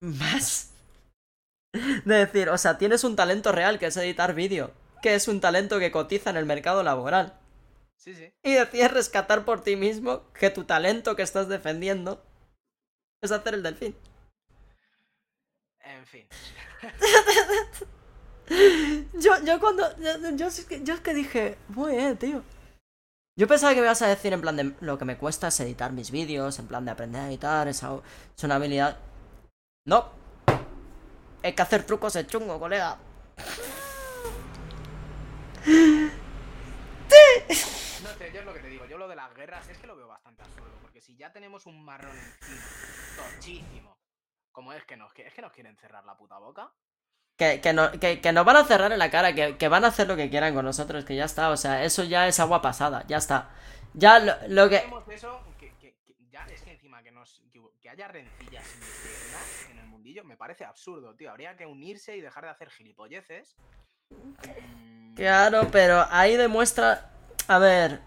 más de decir, o sea, tienes un talento real que es editar vídeo, que es un talento que cotiza en el mercado laboral. Sí, sí. Y decides rescatar por ti mismo que tu talento que estás defendiendo es hacer el delfín. En fin. Yo, yo cuando. Yo, yo, es que- yo es que dije, muy bien, tío. Yo pensaba que me ibas a decir en plan de lo que me cuesta es editar mis vídeos, en plan de aprender a editar, es, algo- es una habilidad. No. Hay que hacer trucos de chungo, colega. No sé, yo es lo que te digo. Yo lo de las guerras es que lo veo bastante absurdo. Porque si ya tenemos un marrón encima, tochísimo, como es que nos, es que nos quieren cerrar la puta boca. Que, que, no, que, que nos van a cerrar en la cara, que, que van a hacer lo que quieran con nosotros, que ya está, o sea, eso ya es agua pasada, ya está. Ya lo, lo que. Eso, que, que- que ya es que encima que nos que, que haya rencillas en el mundillo me parece absurdo, tío. Habría que unirse y dejar de hacer gilipolleces. Mm, Claro, pero ahí demuestra. A ver.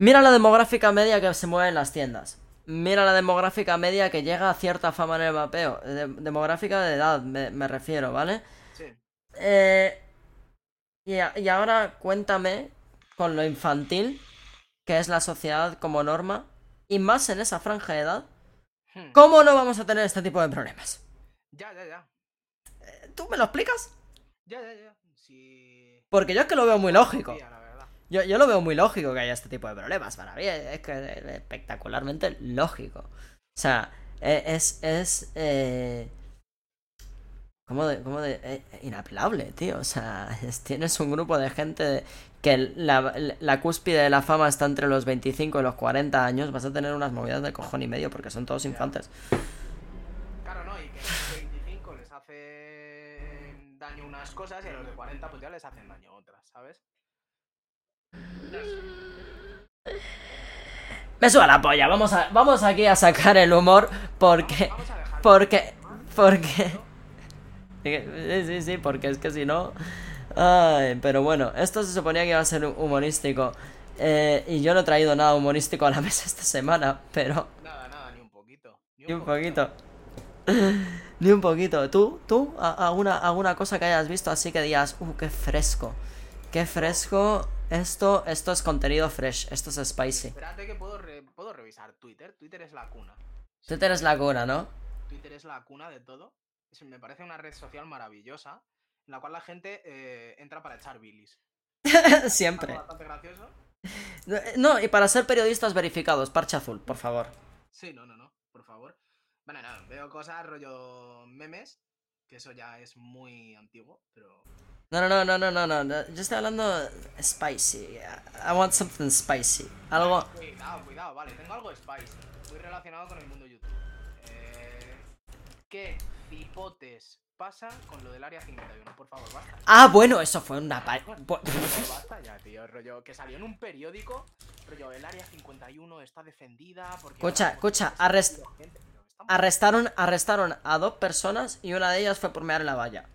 Mira la demográfica media que se mueve en las tiendas. Mira la demográfica media que llega a cierta fama en el mapeo. De- demográfica de edad, me, me refiero, ¿vale? Sí. Eh, y, a- y ahora cuéntame con lo infantil que es la sociedad como norma. Y más en esa franja de edad. Hmm. ¿Cómo no vamos a tener este tipo de problemas? Ya, ya, ya. ¿Tú me lo explicas? Ya, ya, ya. Si. Porque yo es que lo veo muy lógico. Yo, yo lo veo muy lógico que haya este tipo de problemas. Para mí es que es espectacularmente lógico. O sea, e- es. es eh, ¿Cómo de.? Cómo de eh, inapelable, tío. O sea, es- tienes un grupo de gente que la, la cúspide de la fama está entre los 25 y los 40 años. Vas a tener unas movidas de cojón y medio porque son todos infantes. Claro, ¿no? Y que a los 25 les hace daño unas cosas y a los de 40 pues ya les hacen daño otras, ¿sabes? Me suda la polla. Vamos, a, vamos aquí a sacar el humor porque. Porque. Porque. Sí, sí, sí, porque es que si no. Ay, pero bueno, esto se suponía que iba a ser humorístico. Eh, y yo no he traído nada humorístico a la mesa esta semana, pero. Nada, nada, ni un poquito. Ni un poquito. Ni un poquito. ¿Tú? ¿Tú? ¿A- ¿Alguna, alguna cosa que hayas visto así que digas, uh, qué fresco? Qué fresco. Esto, esto es contenido fresh, esto es spicy. Espérate que puedo, re- puedo revisar Twitter. Twitter es la cuna. Twitter es la cuna, ¿no? Twitter es la cuna de todo. Me parece una red social maravillosa en la cual la gente eh, entra para echar bilis. Siempre. Bastante gracioso. No, y para ser periodistas verificados, parche azul, por favor. Sí, no, no, no, por favor. Bueno, no, veo cosas rollo memes, que eso ya es muy antiguo, pero... No, no, no, no, no, no, no, no. Yo estoy hablando spicy. I want something spicy. Algo. Cuidado, cuidado, vale, tengo algo spicy, muy relacionado con el mundo YouTube. Eh, ¿Qué cipotes pasa con lo del Área 51? Por favor, basta. Ah, bueno, eso fue una. pa- Basta ya, tío, rollo, que salió en un periódico, rollo, el Área 51 está defendida porque... Ahora escucha, hemos arrest- Arrestaron, arrestaron a dos personas y una de ellas fue por mear en la valla.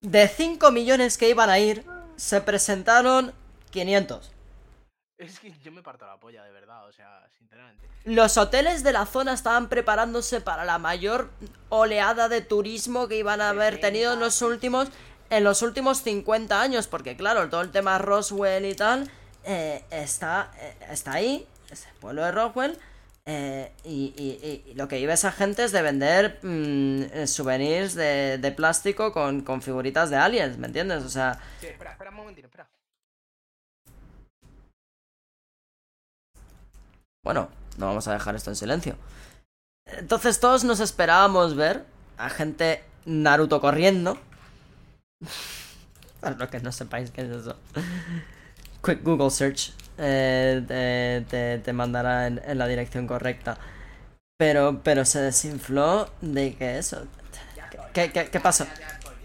De 5 millones que iban a ir, se presentaron 500. Es que yo me parto la polla, de verdad, o sea, sinceramente. Los hoteles de la zona estaban preparándose para la mayor oleada de turismo que iban a haber tenido en los últimos en los últimos 50 años, porque claro, todo el tema Roswell y tal eh, está, eh, está ahí, es el pueblo de Roswell, eh, y, y, y, lo que iba esa gente es de vender mm, souvenirs de, de plástico con, con, figuritas de aliens, ¿me entiendes? O sea... Sí, espera, espera un momentito, espera. Bueno, no vamos a dejar esto en silencio. Entonces todos nos esperábamos ver a gente Naruto corriendo. Para los que no sepáis qué es eso. Quick Google search eh, te, te, te, mandará en, en, la dirección correcta. Pero, pero se desinfló de que eso. ¿Qué, qué, qué pasó?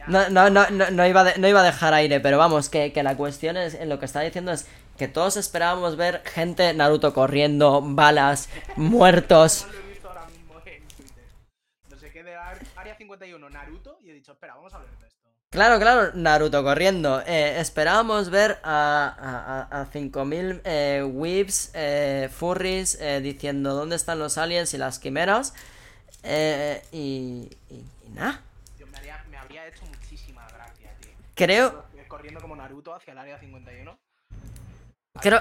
No, no, no, no, iba no iba a dejar aire, pero vamos, que, que la cuestión es, en lo que está diciendo es que todos esperábamos ver gente Naruto corriendo, balas, muertos. No sé qué de Área 51, Naruto, y he dicho, espera, vamos a ver esto. Claro, claro, Naruto corriendo. Eh, esperábamos ver a, a, a 5000 eh, weebs, eh, furries, eh, diciendo dónde están los aliens y las quimeras. Eh, y, y, y nada. Me, me habría hecho muchísima gracia, tío. Creo, Corriendo como Naruto hacia el Área 51. creo,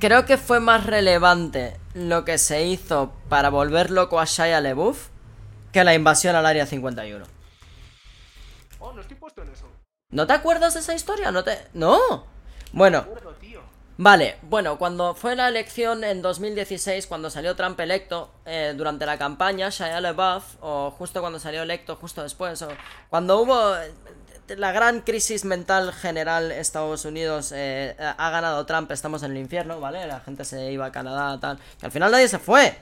creo que fue más relevante lo que se hizo para volver loco a Shia LeBouf que la invasión al Área 51. Oh, no estoy puesto en eso. ¿No te acuerdas de esa historia? ¿No te...? ¡No! Bueno, Me acuerdo, tío. Vale, bueno, cuando fue la elección en 2016, cuando salió Trump electo, eh, durante la campaña, Shia LaBeouf, o justo cuando salió electo, justo después, o cuando hubo eh, la gran crisis mental general Estados Unidos, eh, ha ganado Trump, estamos en el infierno, ¿vale? La gente se iba a Canadá, tal, que al final nadie se fue.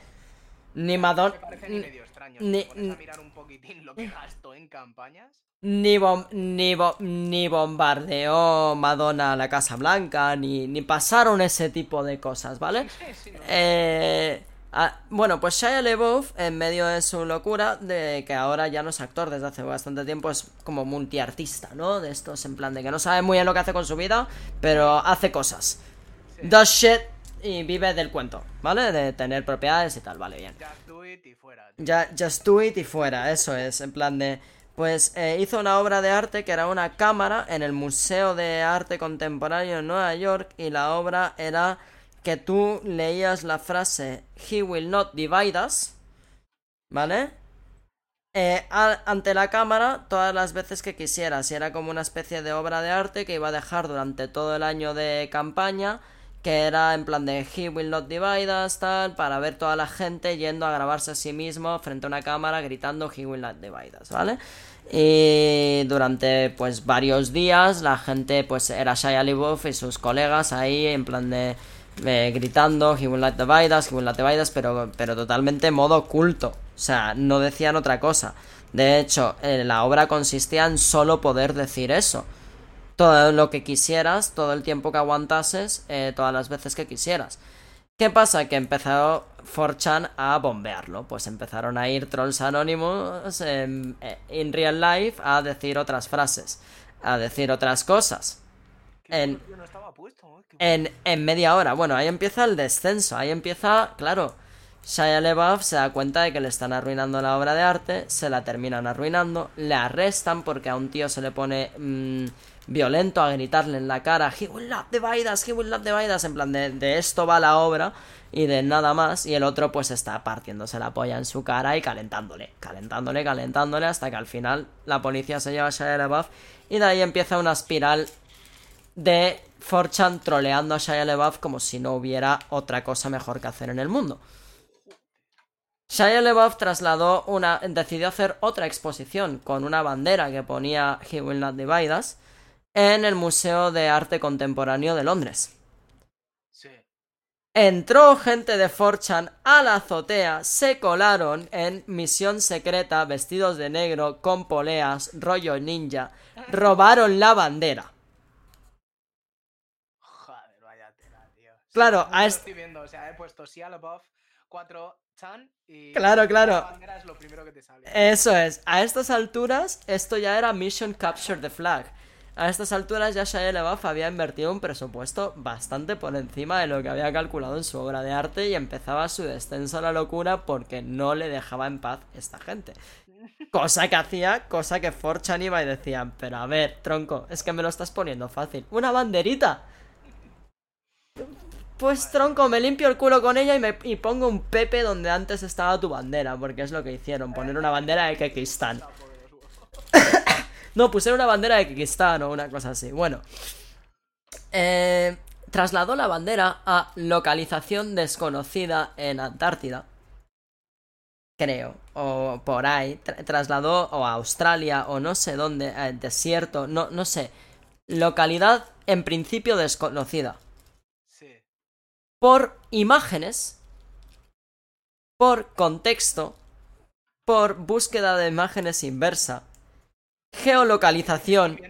Ni Madonna... Me parece ni medio extraño. Si ni- a mirar un poquitín lo que gastó en campañas. Ni, bom- ni, bo- ni bombardeó Madonna a la Casa Blanca, ni, ni pasaron ese tipo de cosas, ¿vale? Eh, ah, bueno, pues Shia LaBeouf, en medio de su locura, de que ahora ya no es actor desde hace bastante tiempo, es como multiartista, ¿no? De estos, en plan de que no sabe muy bien lo que hace con su vida, pero hace cosas. Sí. Does shit y vive del cuento, ¿vale? De tener propiedades y tal, vale, bien. Just do it y fuera. Ya, just do it y fuera, eso es, en plan de... Pues eh, hizo una obra de arte que era una cámara en el Museo de Arte Contemporáneo en Nueva York y la obra era que tú leías la frase He will not divide us, ¿vale? Eh, ante la cámara todas las veces que quisieras y era como una especie de obra de arte que iba a dejar durante todo el año de campaña que era en plan de He will not divide us, tal, para ver toda la gente yendo a grabarse a sí mismo frente a una cámara gritando He will not divide us, ¿vale? Y durante pues varios días la gente pues era Shia LaBeouf y sus colegas ahí en plan de eh, gritando He will not divide us, He will not divide us, pero, pero totalmente modo oculto, o sea, no decían otra cosa. De hecho, eh, la obra consistía en solo poder decir eso todo lo que quisieras, todo el tiempo que aguantases, eh, todas las veces que quisieras. ¿Qué pasa? Que empezó 4chan a bombearlo. Pues empezaron a ir trolls anónimos en in real life a decir otras frases, a decir otras cosas. En-. ¿eh? En, en media hora. Bueno, ahí empieza el descenso. Ahí empieza, claro. Shia LaBeouf se da cuenta de que le están arruinando la obra de arte, se la terminan arruinando, le arrestan porque a un tío se le pone mm, violento a gritarle en la cara, he will not divide us, he will not divide us", en plan de, esto va la obra y de nada más, y el otro pues está partiéndose la polla en su cara y calentándole, calentándole, calentándole, hasta que al final la policía se lleva a Shia LaBeouf y de ahí empieza una espiral de 4chan troleando a Shia LaBeouf como si no hubiera otra cosa mejor que hacer en el mundo. Shia LaBeouf trasladó una, decidió hacer otra exposición con una bandera que ponía He Will Not Divide Us en el Museo de Arte Contemporáneo de Londres. Sí. Entró gente de 4chan a la azotea, se colaron en misión secreta, vestidos de negro, con poleas, rollo ninja, robaron la bandera. Joder, vaya tela, tío. Claro, a lo est- estoy viendo, o sea, he puesto Shia LaBeouf, 4 Chan y... Claro, claro. La bandera es lo primero que te sale. Eso es, a estas alturas esto ya era Mission Capture the Flag. A estas alturas ya Shia LaBeouf había invertido un presupuesto bastante por encima de lo que había calculado en su obra de arte y empezaba su descenso a la locura porque no le dejaba en paz esta gente. Cosa que hacía, cosa que Forchan iba y decían, pero a ver, tronco, es que me lo estás poniendo fácil. ¡Una banderita! Pues tronco, me limpio el culo con ella y, me, y pongo un Pepe donde antes estaba tu bandera, porque es lo que hicieron, poner una bandera de Kekistán. No, pusieron una bandera de Kekistán o una cosa así. Bueno. Eh, trasladó la bandera a localización desconocida en Antártida. Creo. O por ahí. trasladó o a Australia o no sé dónde. Eh, desierto. No, no sé. Localidad en principio desconocida por imágenes, por contexto, por búsqueda de imágenes inversa, geolocalización.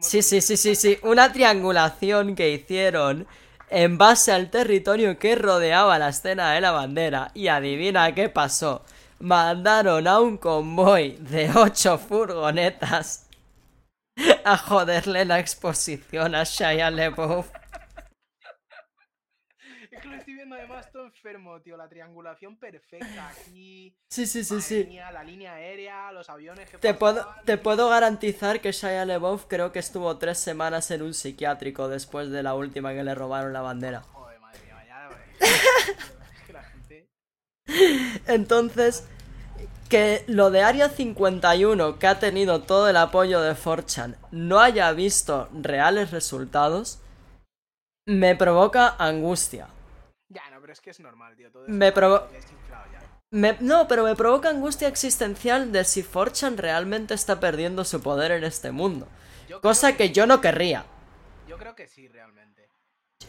Sí, sí, sí, sí, sí, una triangulación que hicieron en base al territorio que rodeaba la escena de la bandera. Y adivina qué pasó. Mandaron a un convoy de ocho furgonetas a joderle la exposición a Shia LeBeouf además todo enfermo, tío. La triangulación perfecta aquí. Sí, sí, sí, sí. la línea aérea, los aviones que te puedo, te puedo garantizar que Shia LeBeouf creo que estuvo tres semanas en un psiquiátrico después de la última que le robaron la bandera. Joder, madre mía, ya, Entonces, que lo de Área 51, que ha tenido todo el apoyo de Forchan, no haya visto reales resultados, me provoca angustia es que es normal, tío. me provoca. No, pero me provoca angustia existencial de si Forchan realmente está perdiendo su poder en este mundo. cosa que, yo no querría. Yo creo que sí, realmente.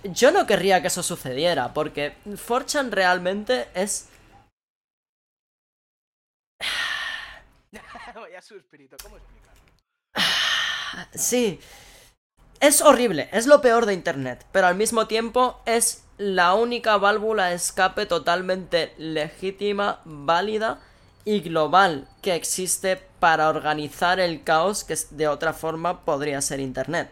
Yo no querría que eso sucediera, porque Forchan realmente es. Vaya su espíritu, ¿cómo explicarlo? sí. Es horrible, es lo peor de Internet, pero al mismo tiempo es la única válvula de escape totalmente legítima, válida y global que existe para organizar el caos que de otra forma podría ser Internet.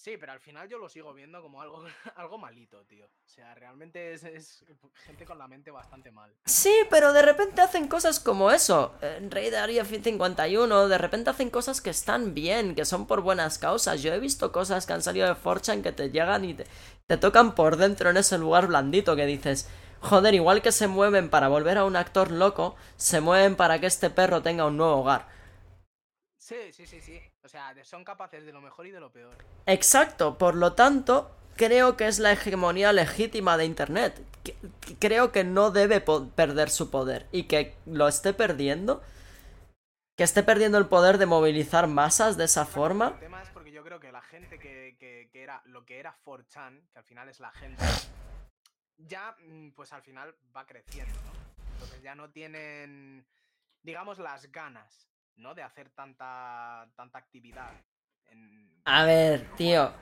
Sí, pero al final yo lo sigo viendo como algo, algo malito, tío. O sea, realmente es, gente con la mente bastante mal. Sí, pero de repente hacen cosas como eso. En Rey de Area 51, de repente hacen cosas que están bien, que son por buenas causas. Yo he visto cosas que han salido de Fortune que te llegan y te, te tocan por dentro en ese lugar blandito que dices, joder, igual que se mueven para volver a un actor loco, se mueven para que este perro tenga un nuevo hogar. Sí, sí, sí, sí. O sea, son capaces de lo mejor y de lo peor. Exacto, por lo tanto, creo que es la hegemonía legítima de Internet. Creo que no debe perder su poder y que lo esté perdiendo. Que esté perdiendo el poder de movilizar masas de esa forma. El tema es porque yo creo que la gente que, era lo que era 4chan, que al final es la gente, ya mm, pues al final va creciendo, ¿no? Entonces ya no tienen, digamos, las ganas ¿no? De hacer tanta, tanta actividad. A ver, tío.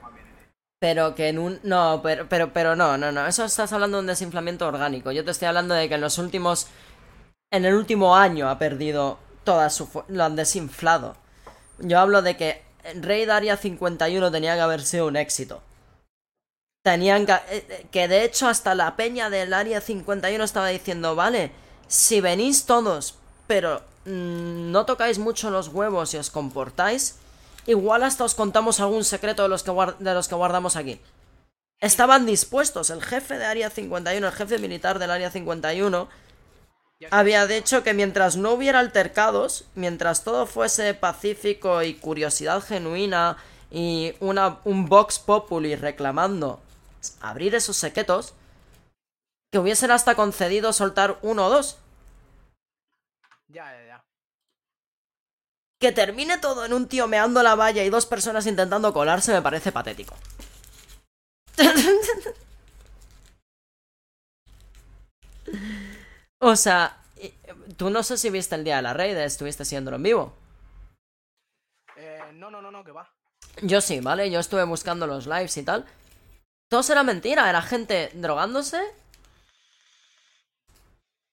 Pero que en un. No, pero, pero, pero no, no, no. Eso estás hablando de un desinflamiento orgánico. Yo te estoy hablando de que en los últimos. En el último año ha perdido toda su. Lo han desinflado. Yo hablo de que Raid Area 51 tenía que haber sido un éxito. Tenían que. Eh, eh, que de hecho, hasta la peña del Área 51 estaba diciendo: Vale, si venís todos, pero Mm, no tocáis mucho los huevos y os comportáis, igual hasta os contamos algún secreto de los que, de los que guardamos aquí. Estaban dispuestos, el jefe de Área 51, el jefe militar del Área 51, había dicho que mientras no hubiera altercados, mientras todo fuese pacífico y curiosidad genuina y una, un Vox Populi reclamando abrir esos secretos, que hubiesen hasta concedido soltar uno o dos. Ya, que termine todo en un tío meando la valla y dos personas intentando colarse me parece patético. o sea, tú no sé si viste el día de la raid, estuviste siendo en vivo. Eh, no, no, no, no, que va. Yo sí, ¿vale? Yo estuve buscando los lives y tal. Todo era mentira, era gente drogándose.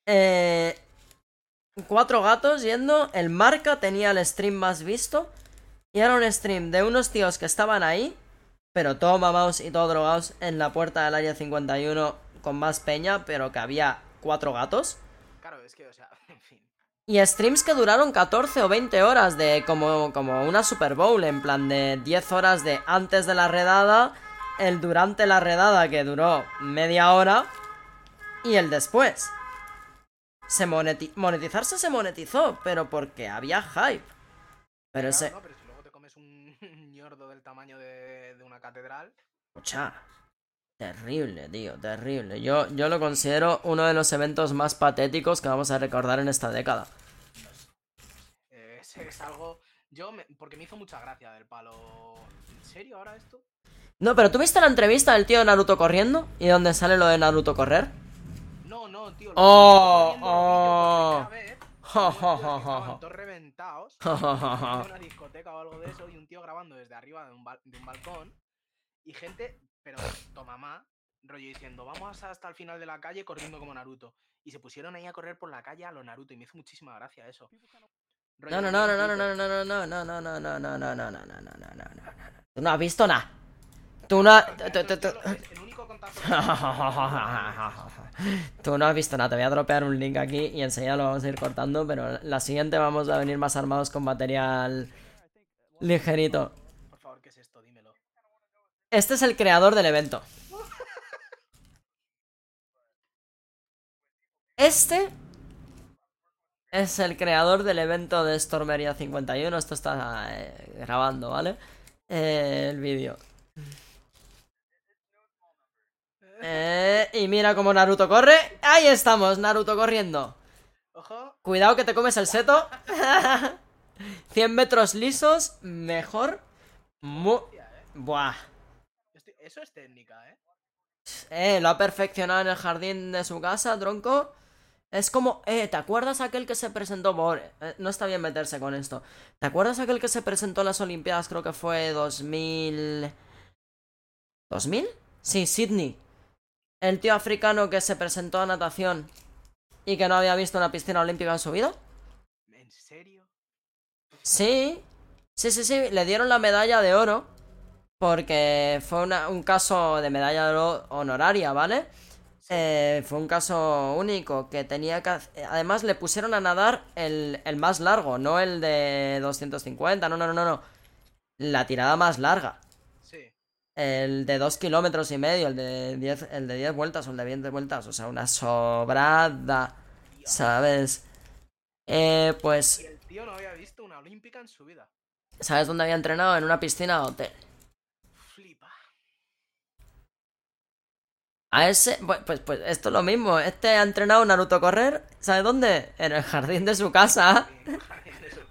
Eh, cuatro gatos yendo. El marca tenía el stream más visto. Y era un stream de unos tíos que estaban ahí, pero todo mamados y todo drogados en la puerta del área 51 con más peña, pero que había cuatro gatos. Claro, es que, o sea, en fin. Y streams que duraron 14 o 20 horas de como, como una Super Bowl, en plan de 10 horas de antes de la redada, el durante la redada que duró media hora y el después. Se moneti- monetizarse se monetizó, pero porque había hype. Pero Claro, ese... no, pero si luego te comes un ñordo del tamaño de, de una catedral. Escucha, terrible, tío, terrible. Yo, yo lo considero uno de los eventos más patéticos que vamos a recordar en esta década. eh, es, es algo. Yo, me- porque me hizo mucha gracia del palo. ¿En serio ahora esto? No, pero ¿tú viste la entrevista del tío de Naruto corriendo? ¿Y dónde sale lo de Naruto correr? No, no, tío. Oh, oh. los que ja, estaban todos reventados. en una discoteca o algo de eso y un tío grabando desde arriba de un, de un balcón y gente, pero tomamá, rollo diciendo, vamos hasta el final de la calle corriendo como Naruto. Y se pusieron ahí a correr por la calle a lo Naruto y me hizo muchísima gracia eso. No, no, vi no, en no, no, no, Twitter, no, no, no, no, no, no, no, no, no, no, no, no, no, no, no, no. Tú no has visto nada. Tú no... "Yo- tú- tú- yo tú- lo- El único contacto que tengo Tú no has visto nada, te voy a dropear un link aquí y enseguida lo vamos a ir cortando, pero la siguiente vamos a venir más armados con material ligerito. Por favor, ¿qué es esto? Dímelo. Este es el creador del evento. Este es el creador del evento de Stormeria 51. Esto está eh, grabando, ¿vale? Eh, el vídeo. Eh, y mira cómo Naruto corre. Ahí estamos, Naruto corriendo. Ojo, Cuidado que te comes el seto. 100 metros lisos, mejor. Mu. Buah. Eso es técnica, ¿eh? Eh, lo ha perfeccionado en el jardín de su casa, tronco. Es como, eh, ¿te acuerdas aquel que se presentó por... eh, no está bien meterse con esto. ¿Te acuerdas aquel que se presentó en las Olimpiadas? Creo que fue 2000... ¿2000? Sí, Sydney. El tío africano que se presentó a natación y que no había visto una piscina olímpica en su vida. ¿En serio? Sí, sí, sí, sí, le dieron la medalla de oro porque fue una- un caso de medalla de oro honoraria, ¿vale? Eh, fue un caso único que tenía que... Además le pusieron a nadar el, el más largo, no el de 250, no, no, no, no, no. La tirada más larga. El de 2 kilómetros y medio, el de 10, el de 10 vueltas o el de 20 vueltas, o sea, una sobrada, ¿sabes? Eh, pues... Y el tío no había visto una olímpica en su vida. ¿Sabes dónde había entrenado? En una piscina de hotel. Flipa. A ese, pues, pues, pues esto es lo mismo. Este ha entrenado Naruto a correr. ¿Sabe dónde? En el jardín de su casa. En el jardín de su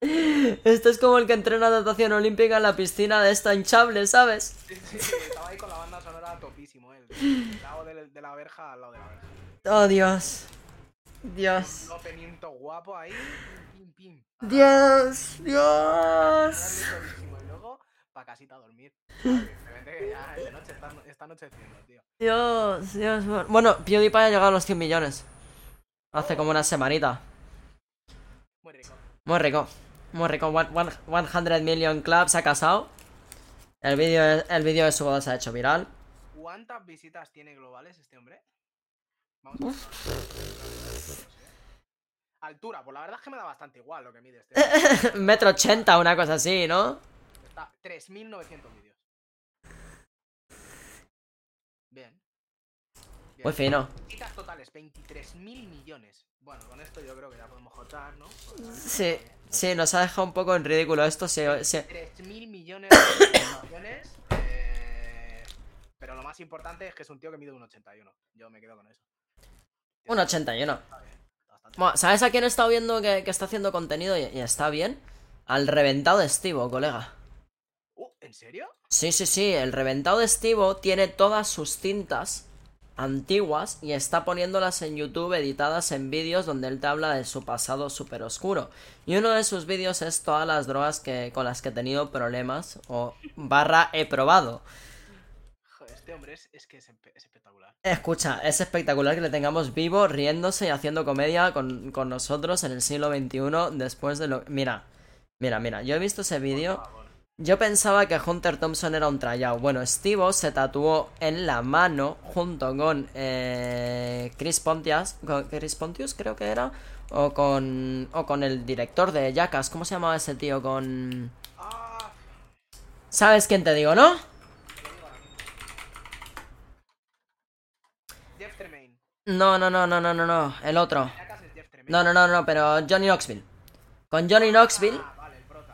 Este es como el que entrena natación olímpica en la piscina de esta hinchable, ¿sabes? Sí, sí, estaba ahí con la banda sonora topísimo, él. Al lado de, de la verja, al lado de la verja. Oh, Dios. Dios. Un openimiento guapo ahí. Pim, pim, pim. Dios. Dios. Y luego, pa' casita a dormir. Evidentemente que ya es de noche, está, está anocheciendo, tío. Dios, Dios. Bueno, PewDiePie ha llegado a los 100 millones. Hace como una semanita. Muy rico. Muy rico. Muy rico. One- one- 100 Million Club se ha casado. El vídeo el vídeo de su boda se ha hecho viral. ¿Cuántas visitas tiene globales este hombre? Vamos a ver. Altura, pues la verdad es que me da bastante igual lo que mide este. Metro ochenta, una cosa así, ¿no? Está 3.900 vídeos. Bien. Muy fino. Visitas totales, 23.000 millones. Bueno, con esto yo creo que ya podemos jotar, ¿no? Sí, sí, nos ha dejado un poco en ridículo esto. Sí, sí. 3.000 millones de eh, Pero lo más importante es que es un tío que mide un 81. Yo me quedo con eso. Un 81. Está bien, está bastante Bueno, ¿sabes a quién he estado viendo que, que está haciendo contenido y, y está bien? Al reventado de Estivo, colega. Uh, ¿En serio? Sí, sí, sí, el reventado de Estivo tiene todas sus cintas antiguas y está poniéndolas en YouTube editadas en vídeos donde él te habla de su pasado súper oscuro. Y uno de sus vídeos es todas las drogas que, con las que he tenido problemas o barra he probado. Joder, este hombre es, es que es, espe- es espectacular. Escucha, es espectacular que le tengamos vivo, riéndose y haciendo comedia con, con nosotros en el siglo XXI después de lo... Mira, Mira, mira, yo he visto ese vídeo. Yo pensaba que Hunter Thompson era un tryout. Bueno, Steve se tatuó en la mano junto con eh, Chris Pontius, con Chris Pontius creo que era, o con o con el director de Jackass. ¿Cómo se llamaba ese tío? Con ¿Sabes quién te digo, no? Jeff Tremaine. No, no, no, no, no, no, no, el otro. No, no, no, no, pero Johnny Knoxville. Con Johnny Knoxville, Ah,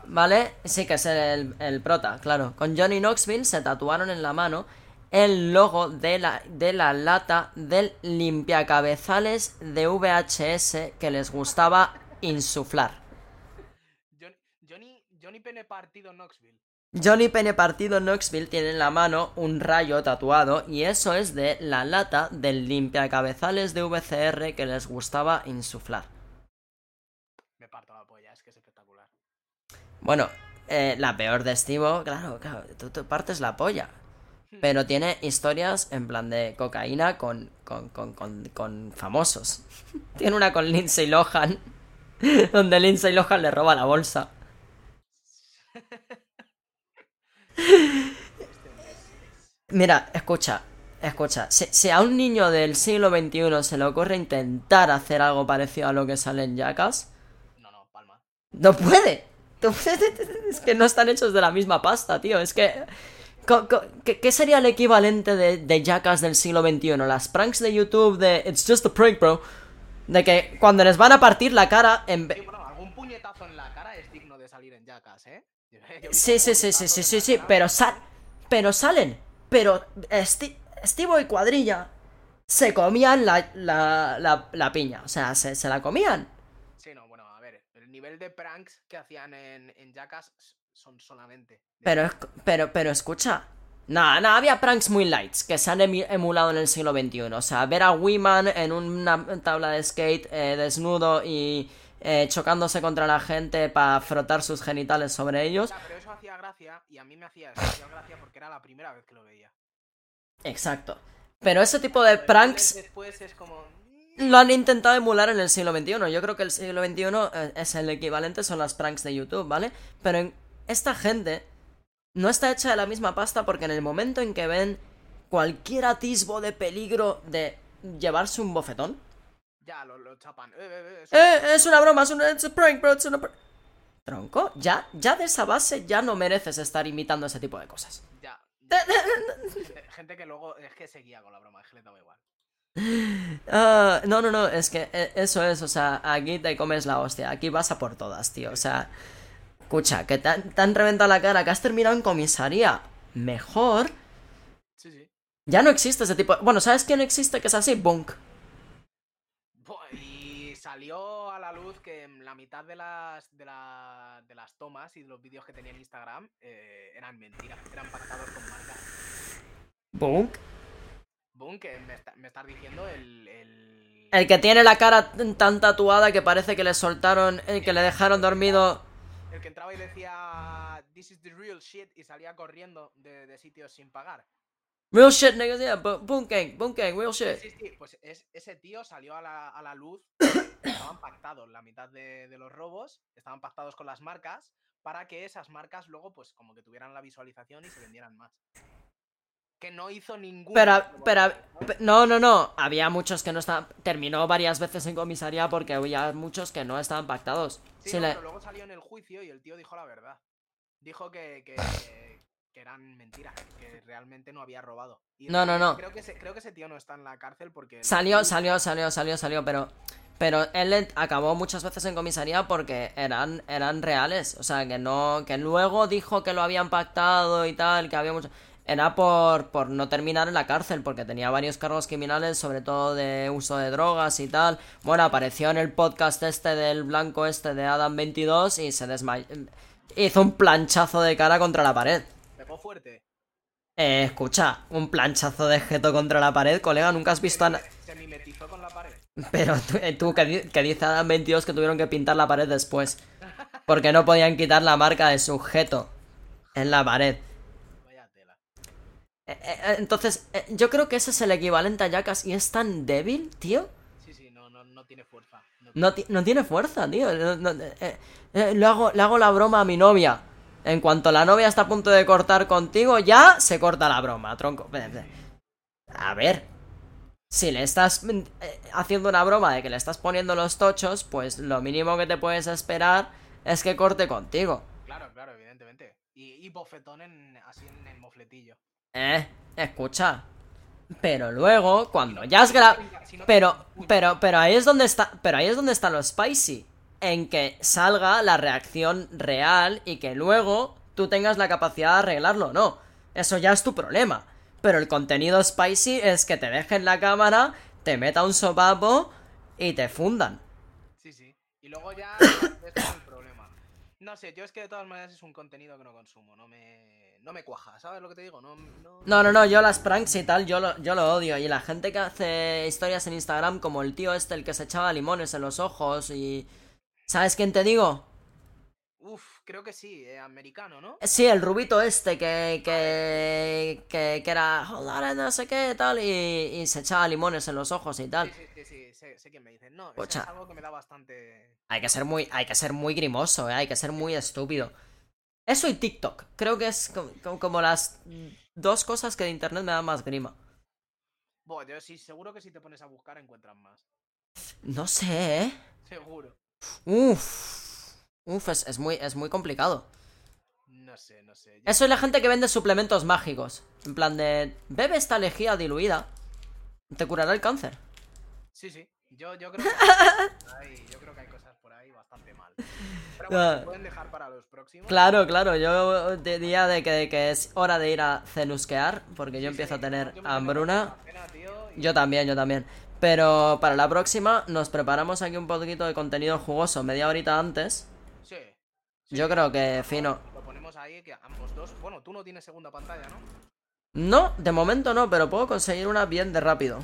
vale. Sí que es el, el prota, claro. Con Johnny Knoxville se tatuaron en la mano el logo de la, de la lata del limpiacabezales de VHS que les gustaba insuflar. Johnny, Johnny, Johnny Pene Partido Knoxville. Johnny Pene Partido Knoxville tiene en la mano un rayo tatuado y eso es de la lata del limpiacabezales de VCR que les gustaba insuflar. Me parto la polla, es que es espectacular. Bueno, eh, la peor de Estivo, claro, claro, tú, tú partes la polla. Pero tiene historias en plan de cocaína con, con, con, con, con famosos. tiene una con Lindsay Lohan, donde Lindsay Lohan le roba la bolsa. Mira, escucha, escucha. Si, si a un niño del siglo XXI se le ocurre intentar hacer algo parecido a lo que sale en Jackass, No, no, palma. no puede. Es que no están hechos de la misma pasta, tío. Es que. ¿Qué, sería el equivalente de, de Jackass del siglo XXI? Las pranks de YouTube de It's just a prank, bro. De que cuando les van a partir la cara en Sí, bueno, algún puñetazo en la cara es digno de salir en Jackass, ¿eh? Sí, sí, sí, sí, sí, sí, sí. Pero sal. Pero salen. Pero Esti Estivo y Cuadrilla se comían la, la, la, la piña. O sea, se, se la comían. Sí, no, bueno, a ver, el nivel de pranks que hacían en, en Jackass son solamente. Pero, es- pero, pero escucha. Nada, nada, había pranks muy lights que se han emulado en el siglo XXI. O sea, ver a Wiman en una tabla de skate eh, desnudo y eh, chocándose contra la gente para frotar sus genitales sobre ellos. Ya, pero eso hacía gracia y a mí me hacía especial gracia porque era la primera vez que lo veía. Exacto. Pero ese tipo de Pero pranks Después es como. Lo han intentado emular en el siglo XXI. Yo creo que el siglo XXI eh, es el equivalente, son las pranks de YouTube, ¿vale? Pero en- esta gente no está hecha de la misma pasta porque en el momento en que ven cualquier atisbo de peligro de llevarse un bofetón. Ya, lo, lo chapan. Eh, eh, eh, es- ¡Eh! Es una broma, es una it's a prank, bro, it's una pr-". Tronco, ya, ya de esa base ya no mereces estar imitando ese tipo de cosas. Ya. Gente- Gente que luego es que seguía con la broma, es que le daba igual. Ah, no, no, no, es que eh, eso es, o sea, aquí te comes la hostia, aquí vas a por todas, tío, o sea, escucha, que te han, te han reventado la cara, que has terminado en comisaría, mejor, Sí, sí. ya no existe ese tipo, bueno, ¿sabes quién existe que es así? Bunk. Y salió a la luz que en la mitad de las, de, la- de las tomas y de los vídeos que tenía en Instagram eh, eran mentiras, eran pactados con marcas. Bunk. Boom, que me, está- me estás diciendo el, el... El que tiene la cara tan tatuada que parece que le soltaron, el que le dejaron dormido. el que entraba y decía This is the real shit y salía corriendo de, de sitios sin pagar. Real shit, niggas, yeah, Bunk gang, real shit. Sí, sí, pues es, ese tío salió a la, a la luz, estaban pactados, la mitad de, de los robos estaban pactados con las marcas para que esas marcas luego pues como que tuvieran la visualización y se vendieran más. Que no hizo ningún... Pero, pero, ¿no? no, no. Había muchos que no estaban. Terminó varias veces en comisaría porque había muchos que no estaban pactados. Sí, no, le- pero luego salió en el juicio y el tío dijo la verdad. Dijo que, que, que eran mentiras, que realmente no había robado. Y No, no, no. Creo que, ese, creo que ese tío no está en la cárcel porque... Salió, salió, salió, salió, salió, pero. Pero él acabó muchas veces en comisaría porque eran, eran reales. O sea, que no. Que luego dijo que lo habían pactado y tal, que había mucho. Era por, por no terminar en la cárcel, porque tenía varios cargos criminales, sobre todo de uso de drogas y tal. Bueno, apareció en el podcast este del blanco este de Adam 22 y se desmayó. Hizo un planchazo de cara contra la pared. Pegó fuerte. Eh, escucha, un planchazo de jeto contra la pared, colega, nunca has visto a... Se mimetizó con la pared. Pero tú, eh, tú que, que dice Adam 22 que tuvieron que pintar la pared después. Porque no podían quitar la marca de sujeto en la pared. Vaya tela. Eh, eh, Entonces, eh, yo creo que ese es el equivalente a Jackass y es tan débil, tío. Sí, sí, no, no, no tiene fuerza. No, No, ti- no tiene fuerza, tío. No- eh, eh, le, hago, le hago la broma a mi novia. En cuanto la novia está a punto de cortar contigo, ya se corta la broma, tronco. A ver. Si le estás eh, haciendo una broma de que le estás poniendo los tochos, pues lo mínimo que te puedes esperar es que corte contigo. Claro, claro, evidentemente. Y, y bofetón en, así en el mofletillo. Eh, escucha. Pero luego, cuando ya has grabado... Pero, pero, pero ahí es donde está. Pero ahí es donde está lo spicy. En que salga la reacción real y que luego tú tengas la capacidad de arreglarlo. No. Eso ya es tu problema. Pero el contenido spicy es que te dejen la cámara, te meta un sopapo y te fundan. Sí, sí. Y luego ya es el problema. No sé, yo es que de todas maneras es un contenido que no consumo, no me, no me cuaja, ¿sabes lo que te digo? No, no, No, no, no, yo las pranks y tal, yo lo, yo lo odio. Y la gente que hace historias en Instagram, como el tío este, el que se echaba limones en los ojos y. ¿Sabes quién te digo? Uf, creo que sí, eh, americano, ¿no? Sí, el rubito este que, que, que, que era, joder, no sé qué, tal, y, y se echaba limones en los ojos y tal. Sí, sí, sí, sí, sé, sé quién me dice. No, eso es algo que me da bastante... Hay que ser muy, hay que ser muy grimoso, ¿eh? hay que ser muy estúpido. Eso y TikTok, creo que es co- co- como, las dos cosas que de internet me dan más grima. Bueno, yo sí, seguro que si te pones a buscar encuentras más. No sé, ¿eh? Seguro. Uf, uf, es, es muy, es muy complicado. No sé, no sé. Eso y la gente que vende suplementos mágicos. En plan de, bebe esta lejía diluida, te curará el cáncer. Sí, sí. Yo, yo creo que hay, yo creo que hay cosas por ahí bastante mal. Pero bueno, Ah. se pueden dejar para los próximos. Claro, claro, yo diría de que, de que es hora de ir a cenusquear, porque yo empiezo sí, a tener yo hambruna. hacer la cena, tío, y- Yo también, yo también. Pero para la próxima nos preparamos aquí un poquito de contenido jugoso media horita antes. Sí. Yo creo que fino. Lo ponemos ahí, que ambos dos. Bueno, tú no tienes segunda pantalla, ¿no? No, de momento no, pero puedo conseguir una bien de rápido.